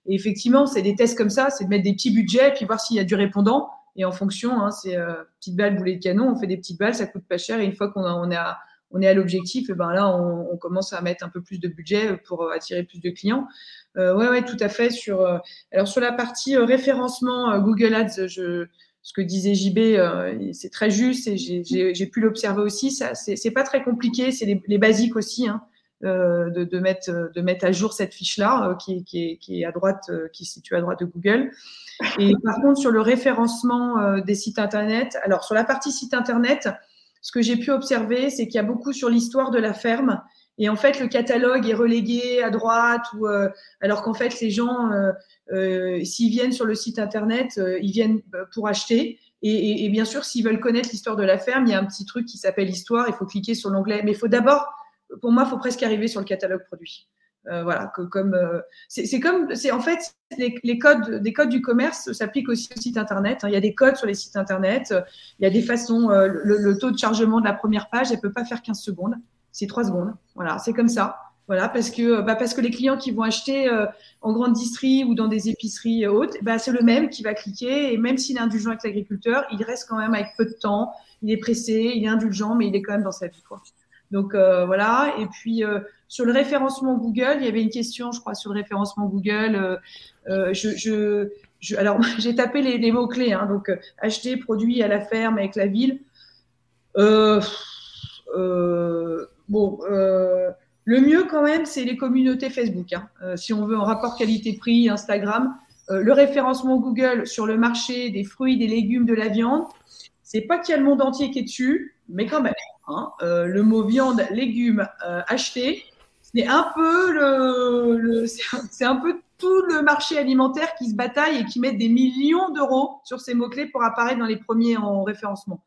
Et effectivement, c'est des tests comme ça, c'est de mettre des petits budgets et puis voir s'il y a du répondant. Et en fonction, hein, c'est euh, petite balle, boulet de canon, on fait des petites balles, ça coûte pas cher. Et une fois qu'on on est à, on est à l'objectif, et ben là, on, on, commence à mettre un peu plus de budget pour attirer plus de clients. Euh, ouais, ouais, tout à fait. Sur, euh, alors sur la partie référencement Google Ads, je, ce que disait JB, euh, c'est très juste et j'ai pu l'observer aussi. Ça, c'est pas très compliqué, c'est les, les, basiques aussi. Hein, euh, de, de, mettre, de mettre à jour cette fiche-là euh, qui, qui, est, qui, est, à droite, euh, qui est située à droite de Google. Et par contre, sur le référencement euh, des sites Internet, alors sur la partie site Internet, ce que j'ai pu observer, c'est qu'il y a beaucoup sur l'histoire de la ferme. Et en fait, le catalogue est relégué à droite, ou, alors qu'en fait, les gens, euh, s'ils viennent sur le site internet, euh, ils viennent euh, pour acheter. Et, et, bien sûr, s'ils veulent connaître l'histoire de la ferme, il y a un petit truc qui s'appelle histoire. Il faut cliquer sur l'onglet. Mais il faut d'abord, pour moi, il faut presque arriver sur le catalogue produit. Euh, voilà, que, comme euh, c'est comme c'est en fait les, les, codes des codes du commerce s'appliquent aussi au site internet. Hein. Il y a des codes sur les sites internet. Il y a des façons. Euh, le, le, taux de chargement de la première page, elle peut pas faire 15 secondes. C'est 3 secondes. Voilà, c'est comme ça. Voilà, parce que, bah parce que les clients qui vont acheter euh, en grande distrie ou dans des épiceries hautes, bah c'est le même qui va cliquer. Et même s'il est indulgent avec l'agriculteur, il reste quand même avec peu de temps. Il est pressé, il est indulgent, mais il est quand même dans sa vie. Donc euh, voilà. Et puis euh, sur le référencement Google, il y avait une question, je crois, sur le référencement Google. je, alors j'ai tapé les, les mots clés. Hein, donc acheter produit à la ferme avec la ville. Bon. Le mieux quand même, c'est les communautés Facebook. Hein. Euh, si on veut un rapport qualité-prix, Instagram, euh, le référencement Google sur le marché des fruits, des légumes, de la viande, c'est pas qu'il y a le monde entier qui est dessus, mais quand même. Hein. Euh, le mot viande, légumes, acheter, c'est un peu c'est un peu tout le marché alimentaire qui se bataille et qui met des millions d'euros sur ces mots-clés pour apparaître dans les premiers en référencement.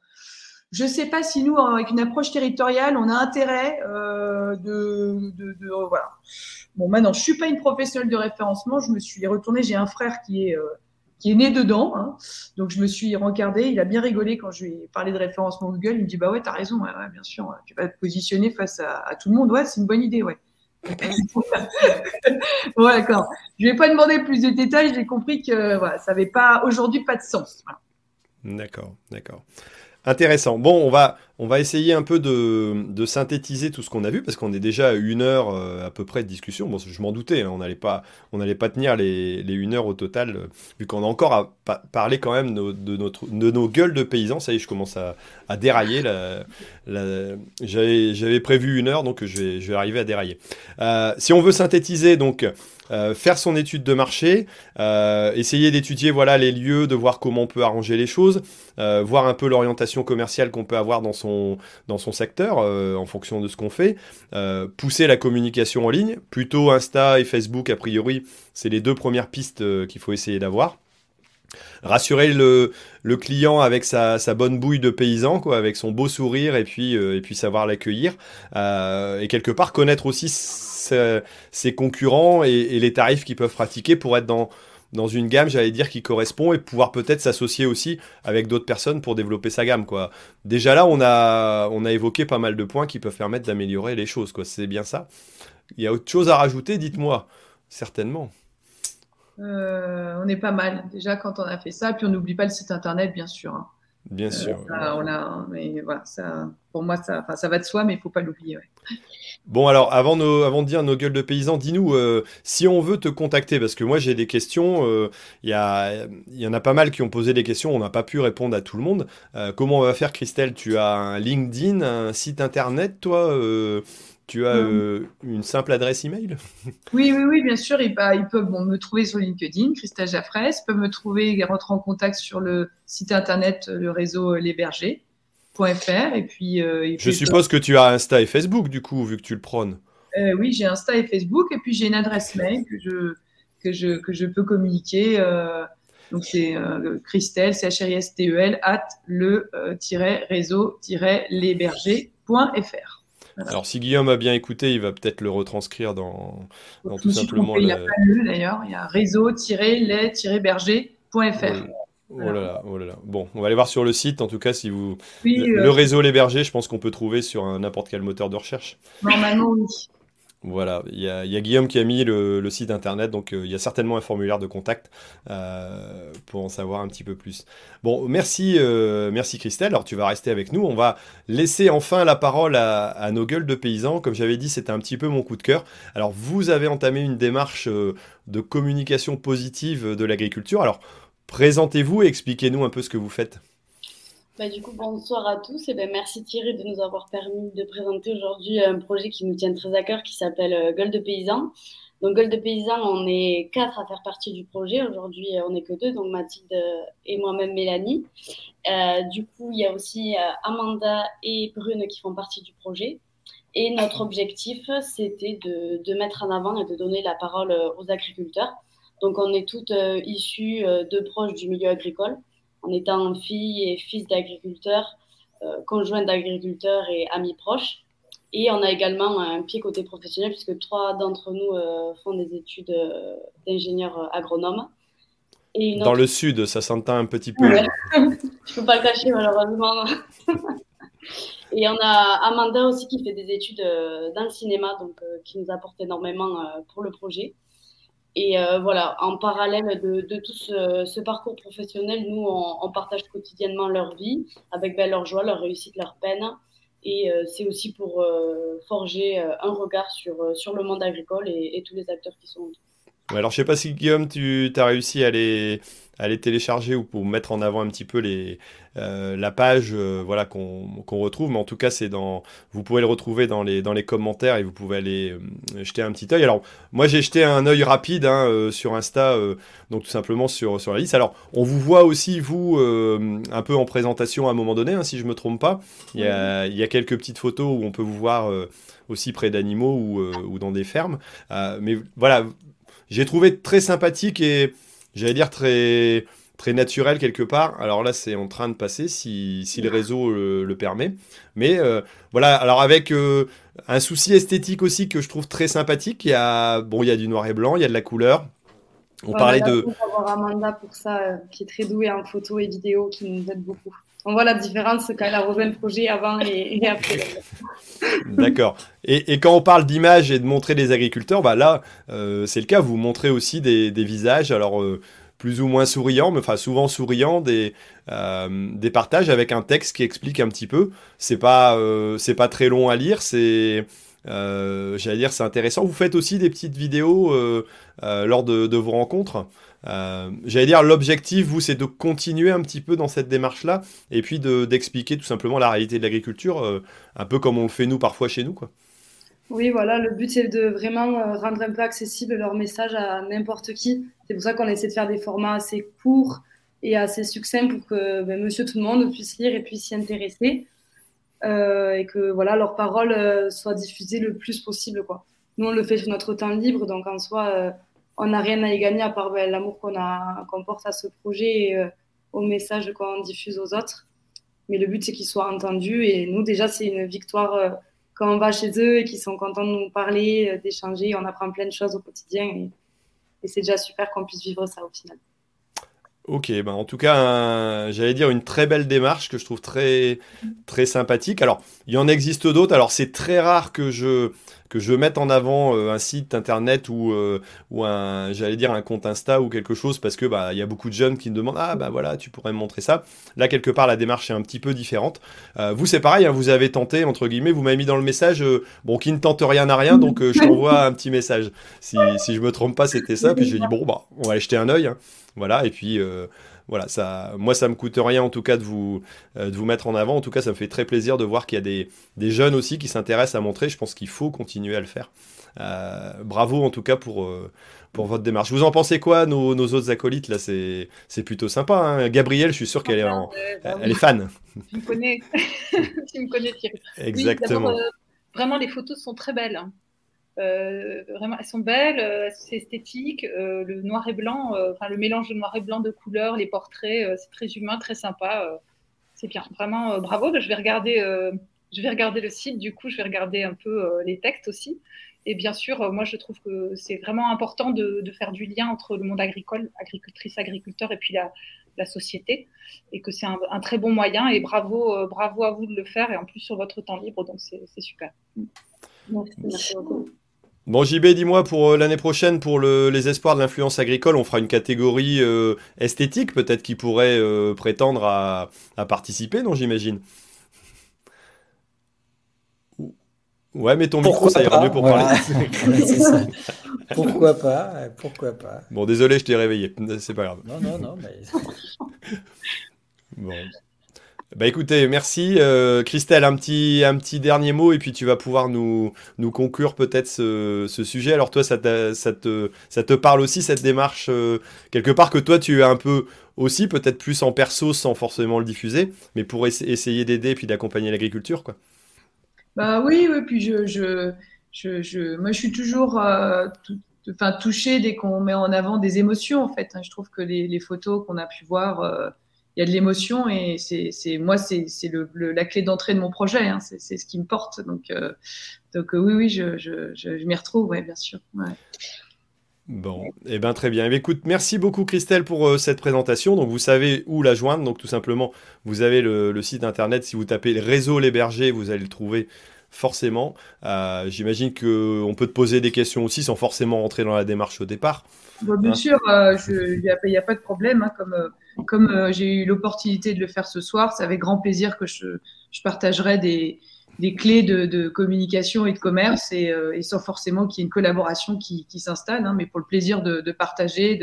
Je ne sais pas si nous, avec une approche territoriale, on a intérêt euh, de, voilà. Bon, maintenant, je suis pas une professionnelle de référencement. Je me suis retournée. J'ai un frère qui est euh, né dedans, hein. donc je me suis rencardée. Il a bien rigolé quand je lui ai parlé de référencement Google. Il me dit bah ouais, t'as raison, bien sûr. Tu vas te positionner face à, tout le monde. Ouais, c'est une bonne idée, ouais. bon, d'accord. Je vais pas demander plus de détails. J'ai compris que ça n'avait pas aujourd'hui pas de sens. D'accord, d'accord. Intéressant. Bon, on va, on va essayer un peu de, synthétiser tout ce qu'on a vu, parce qu'on est déjà à une heure euh, à peu près de discussion. Bon, je m'en doutais, hein, on n'allait pas, pas tenir les, les une heure au total, euh, vu qu'on a encore à parler quand même de, notre, de nos gueules de paysans. Ça y est, je commence à, dérailler. J'avais prévu une heure, donc je vais, je vais arriver à dérailler. Euh, si on veut synthétiser, donc euh, faire son étude de marché, euh, essayer d'étudier voilà les lieux, de voir comment on peut arranger les choses, euh, voir un peu l'orientation commerciale qu'on peut avoir dans son dans son secteur en fonction de ce qu'on fait, pousser la communication en ligne, plutôt Insta et Facebook a priori, c'est les deux premières pistes qu'il faut essayer d'avoir. Rassurer le, client avec sa, bonne bouille de paysan, quoi, avec son beau sourire et puis, euh, savoir l'accueillir. Euh, et quelque part connaître aussi ses, concurrents et, les tarifs qu'ils peuvent pratiquer pour être dans, dans une gamme, j'allais dire, qui correspond et pouvoir peut-être s'associer aussi avec d'autres personnes pour développer sa gamme. Quoi. Déjà là, on a, on a évoqué pas mal de points qui peuvent permettre d'améliorer les choses. Quoi. C'est bien ça. Il y a autre chose à rajouter, dites-moi. Certainement. Euh, on est pas mal déjà quand on a fait ça. Puis on n'oublie pas le site internet, bien sûr. Hein. Bien euh, sûr. on a, mais voilà, ça, pour moi, ça, ça va de soi, mais il faut pas l'oublier. Bon, alors, avant, nos, avant de dire nos gueules de paysans, dis-nous, euh, si on veut te contacter, parce que moi j'ai des questions, il y, y, en a pas mal qui ont posé des questions, on n'a pas pu répondre à tout le monde. comment on va faire, Christelle? Tu as un LinkedIn, un site internet, toi? Tu as euh, une simple adresse email? Oui, oui, oui, bien sûr. Ils, bah, ils peuvent me trouver sur LinkedIn, Christelle Jaffres. Ils peuvent me trouver, rentrer en contact sur le site internet, euh, le réseau euh, lesbergers.fr. Et puis, Je suppose que tu as Insta et Facebook, du coup, vu que tu le prônes. oui, j'ai Insta et Facebook. Et puis, j'ai une adresse mail que je, que je, que je peux communiquer. donc, c'est Christelle, c h r i s t e l at le-réseau-lesbergers.fr. Alors, si Guillaume a bien écouté, il va peut-être le retranscrire dans, tout simplement. Il n'y a pas le d'ailleurs, il y a réseau-les-berger.fr. Oh là là, oh là là. Bon, on va aller voir sur le site, en tout cas, si vous. le, euh, réseau Les Bergers, je pense qu'on peut trouver sur n'importe quel moteur de recherche. Normalement, oui. Voilà, il y, a, Guillaume qui a mis le, site internet, donc euh, il y a certainement un formulaire de contact euh, pour en savoir un petit peu plus. Bon, merci, euh, merci Christelle. Alors tu vas rester avec nous. On va laisser enfin la parole à, nos gueules de paysans. Comme j'avais dit, c'était un petit peu mon coup de cœur. Alors vous avez entamé une démarche de communication positive de l'agriculture. Alors présentez-vous et expliquez-nous un peu ce que vous faites. Bah, du coup, bonsoir à tous. Et ben, merci Thierry de nous avoir permis de présenter aujourd'hui un projet qui nous tient très à cœur qui s'appelle euh, Gueule de Paysans. Donc, Gueule de Paysans, on est quatre à faire partie du projet. Aujourd'hui, euh, on n'est que deux, donc Mathilde et moi-même Mélanie. Euh, du coup, il y a aussi Amanda et Brune qui font partie du projet. Et notre objectif, c'était de, mettre en avant et de donner la parole aux agriculteurs. Donc, on est toutes issues de proches du milieu agricole en étant fille et fils d'agriculteurs, euh, conjoint d'agriculteurs et amis proches. Et on a également un pied côté professionnel puisque trois d'entre nous euh, font des études euh, d'ingénieur agronome. Dans le sud, ça s'entend un petit peu. Je ne peux pas le cacher malheureusement. et on a Amanda aussi qui fait des études dans le cinéma, donc qui nous apporte énormément pour le projet. Et euh, voilà, en parallèle de, tout ce, parcours professionnel, nous, on, partage quotidiennement leur vie, avec ben, leur joie, leur réussite, leur peine. Et euh, c'est aussi pour euh, forger un regard sur, sur le monde agricole et, tous les acteurs qui sont autour. Alors, je sais pas si Guillaume, tu as réussi à les, à les télécharger ou pour mettre en avant un petit peu les, euh, la page euh, voilà, qu'on retrouve. Mais en tout cas, c'est dans, vous pouvez le retrouver dans les, dans les commentaires et vous pouvez aller euh, jeter un petit œil. Alors, moi, j'ai jeté un œil rapide hein, sur Insta, donc tout simplement sur, sur la liste. Alors, on vous voit aussi, vous, un peu en présentation à un moment donné, hein, si je me trompe pas. Il y, a, il y a quelques petites photos où on peut vous voir aussi près d'animaux ou, ou, dans des fermes. mais voilà j'ai trouvé très sympathique et j'allais dire très très naturel quelque part. Alors là, c'est en train de passer si, si le réseau le, permet. Mais euh, voilà, alors avec euh, un souci esthétique aussi que je trouve très sympathique. Il y a bon, il y a du noir et blanc, il y a de la couleur. On parlait de. avoir Amanda pour ça, euh, qui est très douée en photo et vidéo, qui nous aide beaucoup on voit la différence quand elle a rejoint le projet avant et, après. D'accord. Et, quand on parle d'image et de montrer des agriculteurs, bah là, euh, c'est le cas. Vous montrez aussi des, visages, alors euh, plus ou moins souriants, mais enfin souvent souriants, des, euh, des partages avec un texte qui explique un petit peu. C'est pas, pas très long à lire. C'est j'allais dire, c'est intéressant. Vous faites aussi des petites vidéos lors de, vos rencontres? Euh, j'allais dire, l'objectif, vous, c'est de continuer un petit peu dans cette démarche-là, et puis d'expliquer tout simplement la réalité de l'agriculture, euh, un peu comme on le fait nous parfois chez nous. Quoi. Oui, voilà, le but, c'est de vraiment euh, rendre un peu accessible leur message à n'importe qui. C'est pour ça qu'on essaie de faire des formats assez courts et assez succincts pour que ben, monsieur tout le monde puisse lire et puisse s'y intéresser. et que voilà, leurs paroles soient diffusées le plus possible. Quoi. Nous, on le fait sur notre temps libre, donc en soi on n'a rien à y gagner à part ben, l'amour qu'on qu'on porte à ce projet et au message qu'on diffuse aux autres. Mais le but, c'est qu'ils soient entendus. Et nous, déjà, c'est une victoire quand on va chez eux et qu'ils sont contents de nous parler, d'échanger. On apprend plein de choses au quotidien. Et, et c'est déjà super qu'on puisse vivre ça au final. Ok, ben en tout cas, j'allais dire une très belle démarche que je trouve très, très sympathique. Alors, il y en existe d'autres. Alors, c'est très rare que je, que je mette en avant euh, un site internet ou, euh, ou un, j'allais dire un compte Insta ou quelque chose parce que bah, il y a beaucoup de jeunes qui me demandent ah bah voilà, tu pourrais me montrer ça. Là, quelque part, la démarche est un petit peu différente. Euh, vous, c'est pareil, hein, vous avez tenté entre guillemets, vous m'avez mis dans le message, bon, qui ne tente rien à rien, donc je t'envoie un petit message. Si, si je me trompe pas, c'était ça. Puis j'ai dit bon bah, on va aller jeter un œil. Hein. Voilà, et puis voilà, ça, moi ça me coûte rien en tout cas de vous, euh, de vous mettre en avant. En tout cas, ça me fait très plaisir de voir qu'il y a des, des, jeunes aussi qui s'intéressent à montrer. Je pense qu'il faut continuer à le faire. Euh, bravo en tout cas pour, pour votre démarche. Vous en pensez quoi, nos, nos autres acolytes là? C'est plutôt sympa. Hein Gabrielle, je suis sûr qu'elle est, en, elle est fan. Tu me connais, tu me connais Thierry. Exactement. vraiment, les photos sont très belles. Euh, vraiment, elles sont belles, euh, c'est esthétique. Euh, le noir et blanc, enfin le mélange de noir et blanc de couleurs, les portraits, c'est très humain, très sympa. c'est bien, vraiment bravo. Je vais regarder, je vais regarder le site. Du coup, je vais regarder un peu les textes aussi. Et bien sûr, moi, je trouve que c'est vraiment important de, faire du lien entre le monde agricole, agricultrice, agriculteur, et puis la, société, et que c'est un, très bon moyen. Et bravo, bravo à vous de le faire, et en plus sur votre temps libre, donc c'est super. merci beaucoup. Bon, JB, dis-moi, pour euh, l'année prochaine, pour les espoirs de l'influence agricole, on fera une catégorie euh, esthétique, peut-être, qui pourrait euh, prétendre à, participer, non, j'imagine? Ouais, mais ton micro, ça ira mieux pour parler. Pourquoi pas Pourquoi pas? Bon, désolé, je t'ai réveillé. C'est pas grave. Non, non, non. bon. Bah écoutez, merci. Euh, Christelle, un petit, un petit dernier mot et puis tu vas pouvoir nous, nous conclure peut-être ce, ce, sujet. Alors toi, ça, ça, te, ça te parle aussi cette démarche, euh, quelque part que toi tu es un peu aussi, peut-être plus en perso sans forcément le diffuser, mais pour essayer d'aider et puis d'accompagner l'agriculture. quoi. Bah oui, oui, puis je, je, je, je moi je suis toujours euh, touchée dès qu'on met en avant des émotions en fait. Hein. Je trouve que les, les photos qu'on a pu voir euh, il y a de l'émotion et c'est moi c'est le, la clé d'entrée de mon projet. Hein. c'est ce qui me porte. Donc euh, donc euh, oui oui je, je, je, m'y retrouve ouais, bien sûr. Bon, et eh ben très bien. Eh écoute, merci beaucoup Christelle pour euh, cette présentation. Donc vous savez où la joindre. Donc tout simplement, vous avez le, le site internet. Si vous tapez le réseau Les Bergers, vous allez le trouver forcément. J'imagine qu'on peut te poser des questions aussi sans forcément rentrer dans la démarche au départ. bien hein sûr, il n'y a, pas de problème. Hein, comme comme euh, j'ai eu l'opportunité de le faire ce soir, c'est avec grand plaisir que je, partagerai des, clés de, communication et de commerce euh, et, sans forcément qu'il y ait une collaboration qui, s'installe, hein, mais pour le plaisir de, partager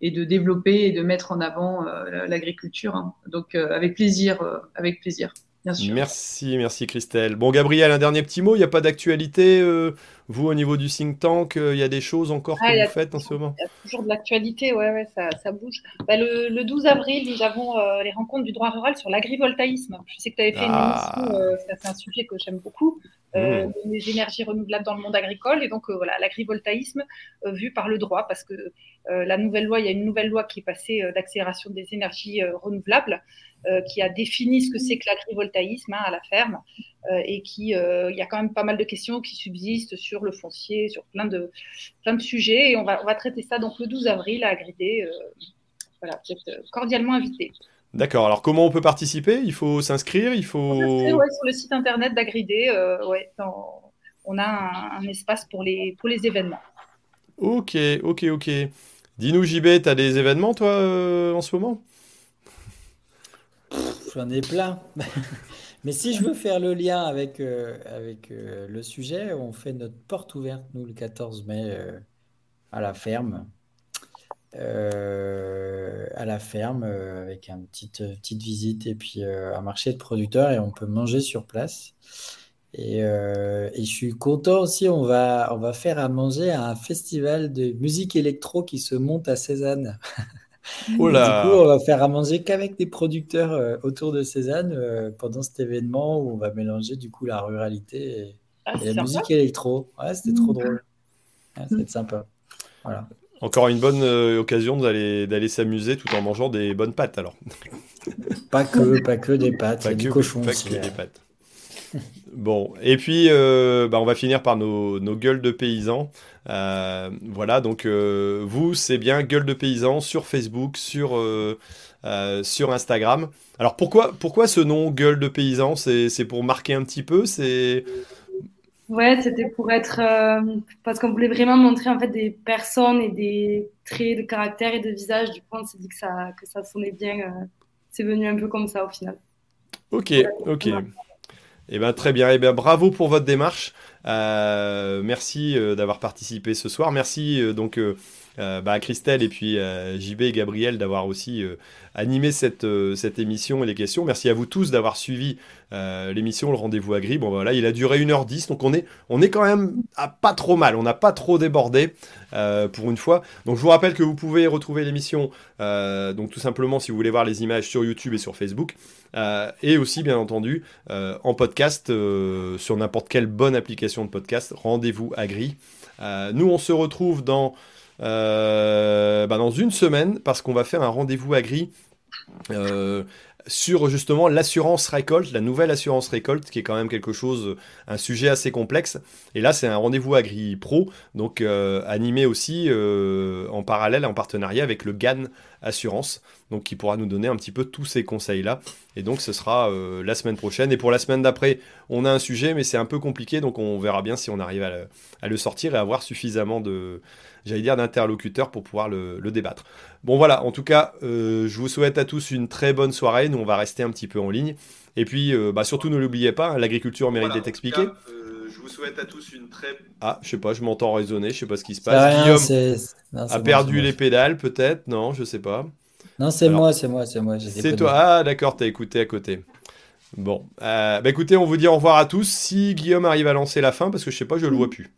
et de développer et de mettre en avant euh, l'agriculture. Hein. Donc avec plaisir, avec plaisir. Merci, merci Christelle. Bon, Gabriel, un dernier petit mot. Il n'y a pas d'actualité, euh, vous, au niveau du think tank euh, Il y a des choses encore que vous faites en ce moment? Il y a toujours de l'actualité, ouais, ouais, ça, bouge. Bah, le, 12 avril, nous avons euh, les rencontres du droit rural sur l'agrivoltaïsme. Je sais que tu avais fait une ah. émission, c'est un sujet que j'aime beaucoup, mmh. les énergies renouvelables dans le monde agricole. Et donc, voilà, l'agrivoltaïsme vu par le droit, parce que la nouvelle loi, il y a une nouvelle loi qui est passée d'accélération des énergies renouvelables. Euh, qui a défini ce que c'est que l'agrivoltaïsme hein, à la ferme euh, et qui euh, il y a quand même pas mal de questions qui subsistent sur le foncier, sur plein de plein de sujets et on va on va traiter ça donc le 12 avril à Agridé. voilà, vous êtes cordialement invité. D'accord. Alors, comment on peut participer? Il faut s'inscrire? Il faut. Ouais, sur le site internet d'Agridé, ouais, on a un, espace pour les, pour les événements. Ok, ok, ok. Dis-nous, JB, tu as des événements, toi, en ce moment? J'en ai plein. Mais si je veux faire le lien avec, euh, avec euh, le sujet, on fait notre porte ouverte, nous, le 14 mai, euh, à la ferme. à la ferme, avec une petite, petite visite et puis un marché de producteurs et on peut manger sur place. Et, je suis content aussi, on va, on va faire à manger à un festival de musique électro qui se monte à Cézanne. Oh du coup, on va faire à manger qu'avec des producteurs euh, autour de Cézanne euh, pendant cet événement où on va mélanger du coup la ruralité et, ah, la musique électro. Ouais, c'était trop mmh. drôle. Ouais, c'était sympa. Voilà. Encore une bonne euh, occasion d'aller d'aller s'amuser tout en mangeant des bonnes pâtes alors. Pas que, pas que des pâtes, Pas du que, cochon pas aussi, que hein. des pâtes. Bon, et puis euh, bah, on va finir par nos, nos gueules de paysans. Euh, voilà, donc euh, vous, c'est bien gueule de paysans sur Facebook, sur, sur Instagram. Alors pourquoi, pourquoi ce nom gueule de paysan? C'est, pour marquer un petit peu? C'est... Ouais, c'était pour être parce qu'on voulait vraiment montrer en fait des personnes et des traits de caractère et de visage. Du coup, on s'est dit que ça que ça sonnait bien. c'est venu un peu comme ça au final. Ok, ok. Eh ben, très bien. Eh ben, bravo pour votre démarche. Euh, merci euh, d'avoir participé ce soir. Merci euh, donc euh, bah, à Christelle et puis euh, JB et Gabriel d'avoir aussi euh, animé cette, euh, cette émission et les questions. Merci à vous tous d'avoir suivi euh, l'émission Le Rendez-vous Agri. Bon voilà, il a duré 1h10, donc on est, on est quand même à pas trop mal. On n'a pas trop débordé pour une fois. Donc je vous rappelle que vous pouvez retrouver l'émission, donc tout simplement si vous voulez voir les images sur YouTube et sur Facebook. Et aussi, bien entendu, en podcast sur n'importe quelle bonne application de podcast. Rendez-vous Agri. Euh, nous, on se retrouve dans, euh, bah, dans une semaine parce qu'on va faire un rendez-vous Agri euh, sur justement l'assurance récolte, la nouvelle assurance récolte, qui est quand même quelque chose, un sujet assez complexe. Et là, c'est un rendez-vous Agri Pro, donc euh, animé aussi en parallèle, en partenariat avec le GAN Assurance, donc qui pourra nous donner un petit peu tous ces conseils-là. Et donc, ce sera la semaine prochaine. Et pour la semaine d'après, on a un sujet, mais c'est un peu compliqué, donc on verra bien si on arrive à le, à le sortir et avoir suffisamment de, j'allais dire, d'interlocuteurs pour pouvoir le, le débattre. Bon voilà, en tout cas, euh, je vous souhaite à tous une très bonne soirée. Nous, on va rester un petit peu en ligne. Et puis, euh, bah, surtout, ne l'oubliez pas, hein, l'agriculture mérite Voilà, d'être expliquée. cas, euh, je vous souhaite à tous une très Ah, je sais pas, je m'entends résonner, je sais pas ce qui se passe. rien, Guillaume non, a perdu les pédales, peut-être? Non, je sais pas. Non, c'est moi, c'est moi, c'est moi. C'est toi. Ah, d'accord, t'as écouté à côté. Bon, Euh, bah écoutez, on vous dit au revoir à tous. Si Guillaume arrive à lancer la fin, parce que je sais pas, je le vois plus.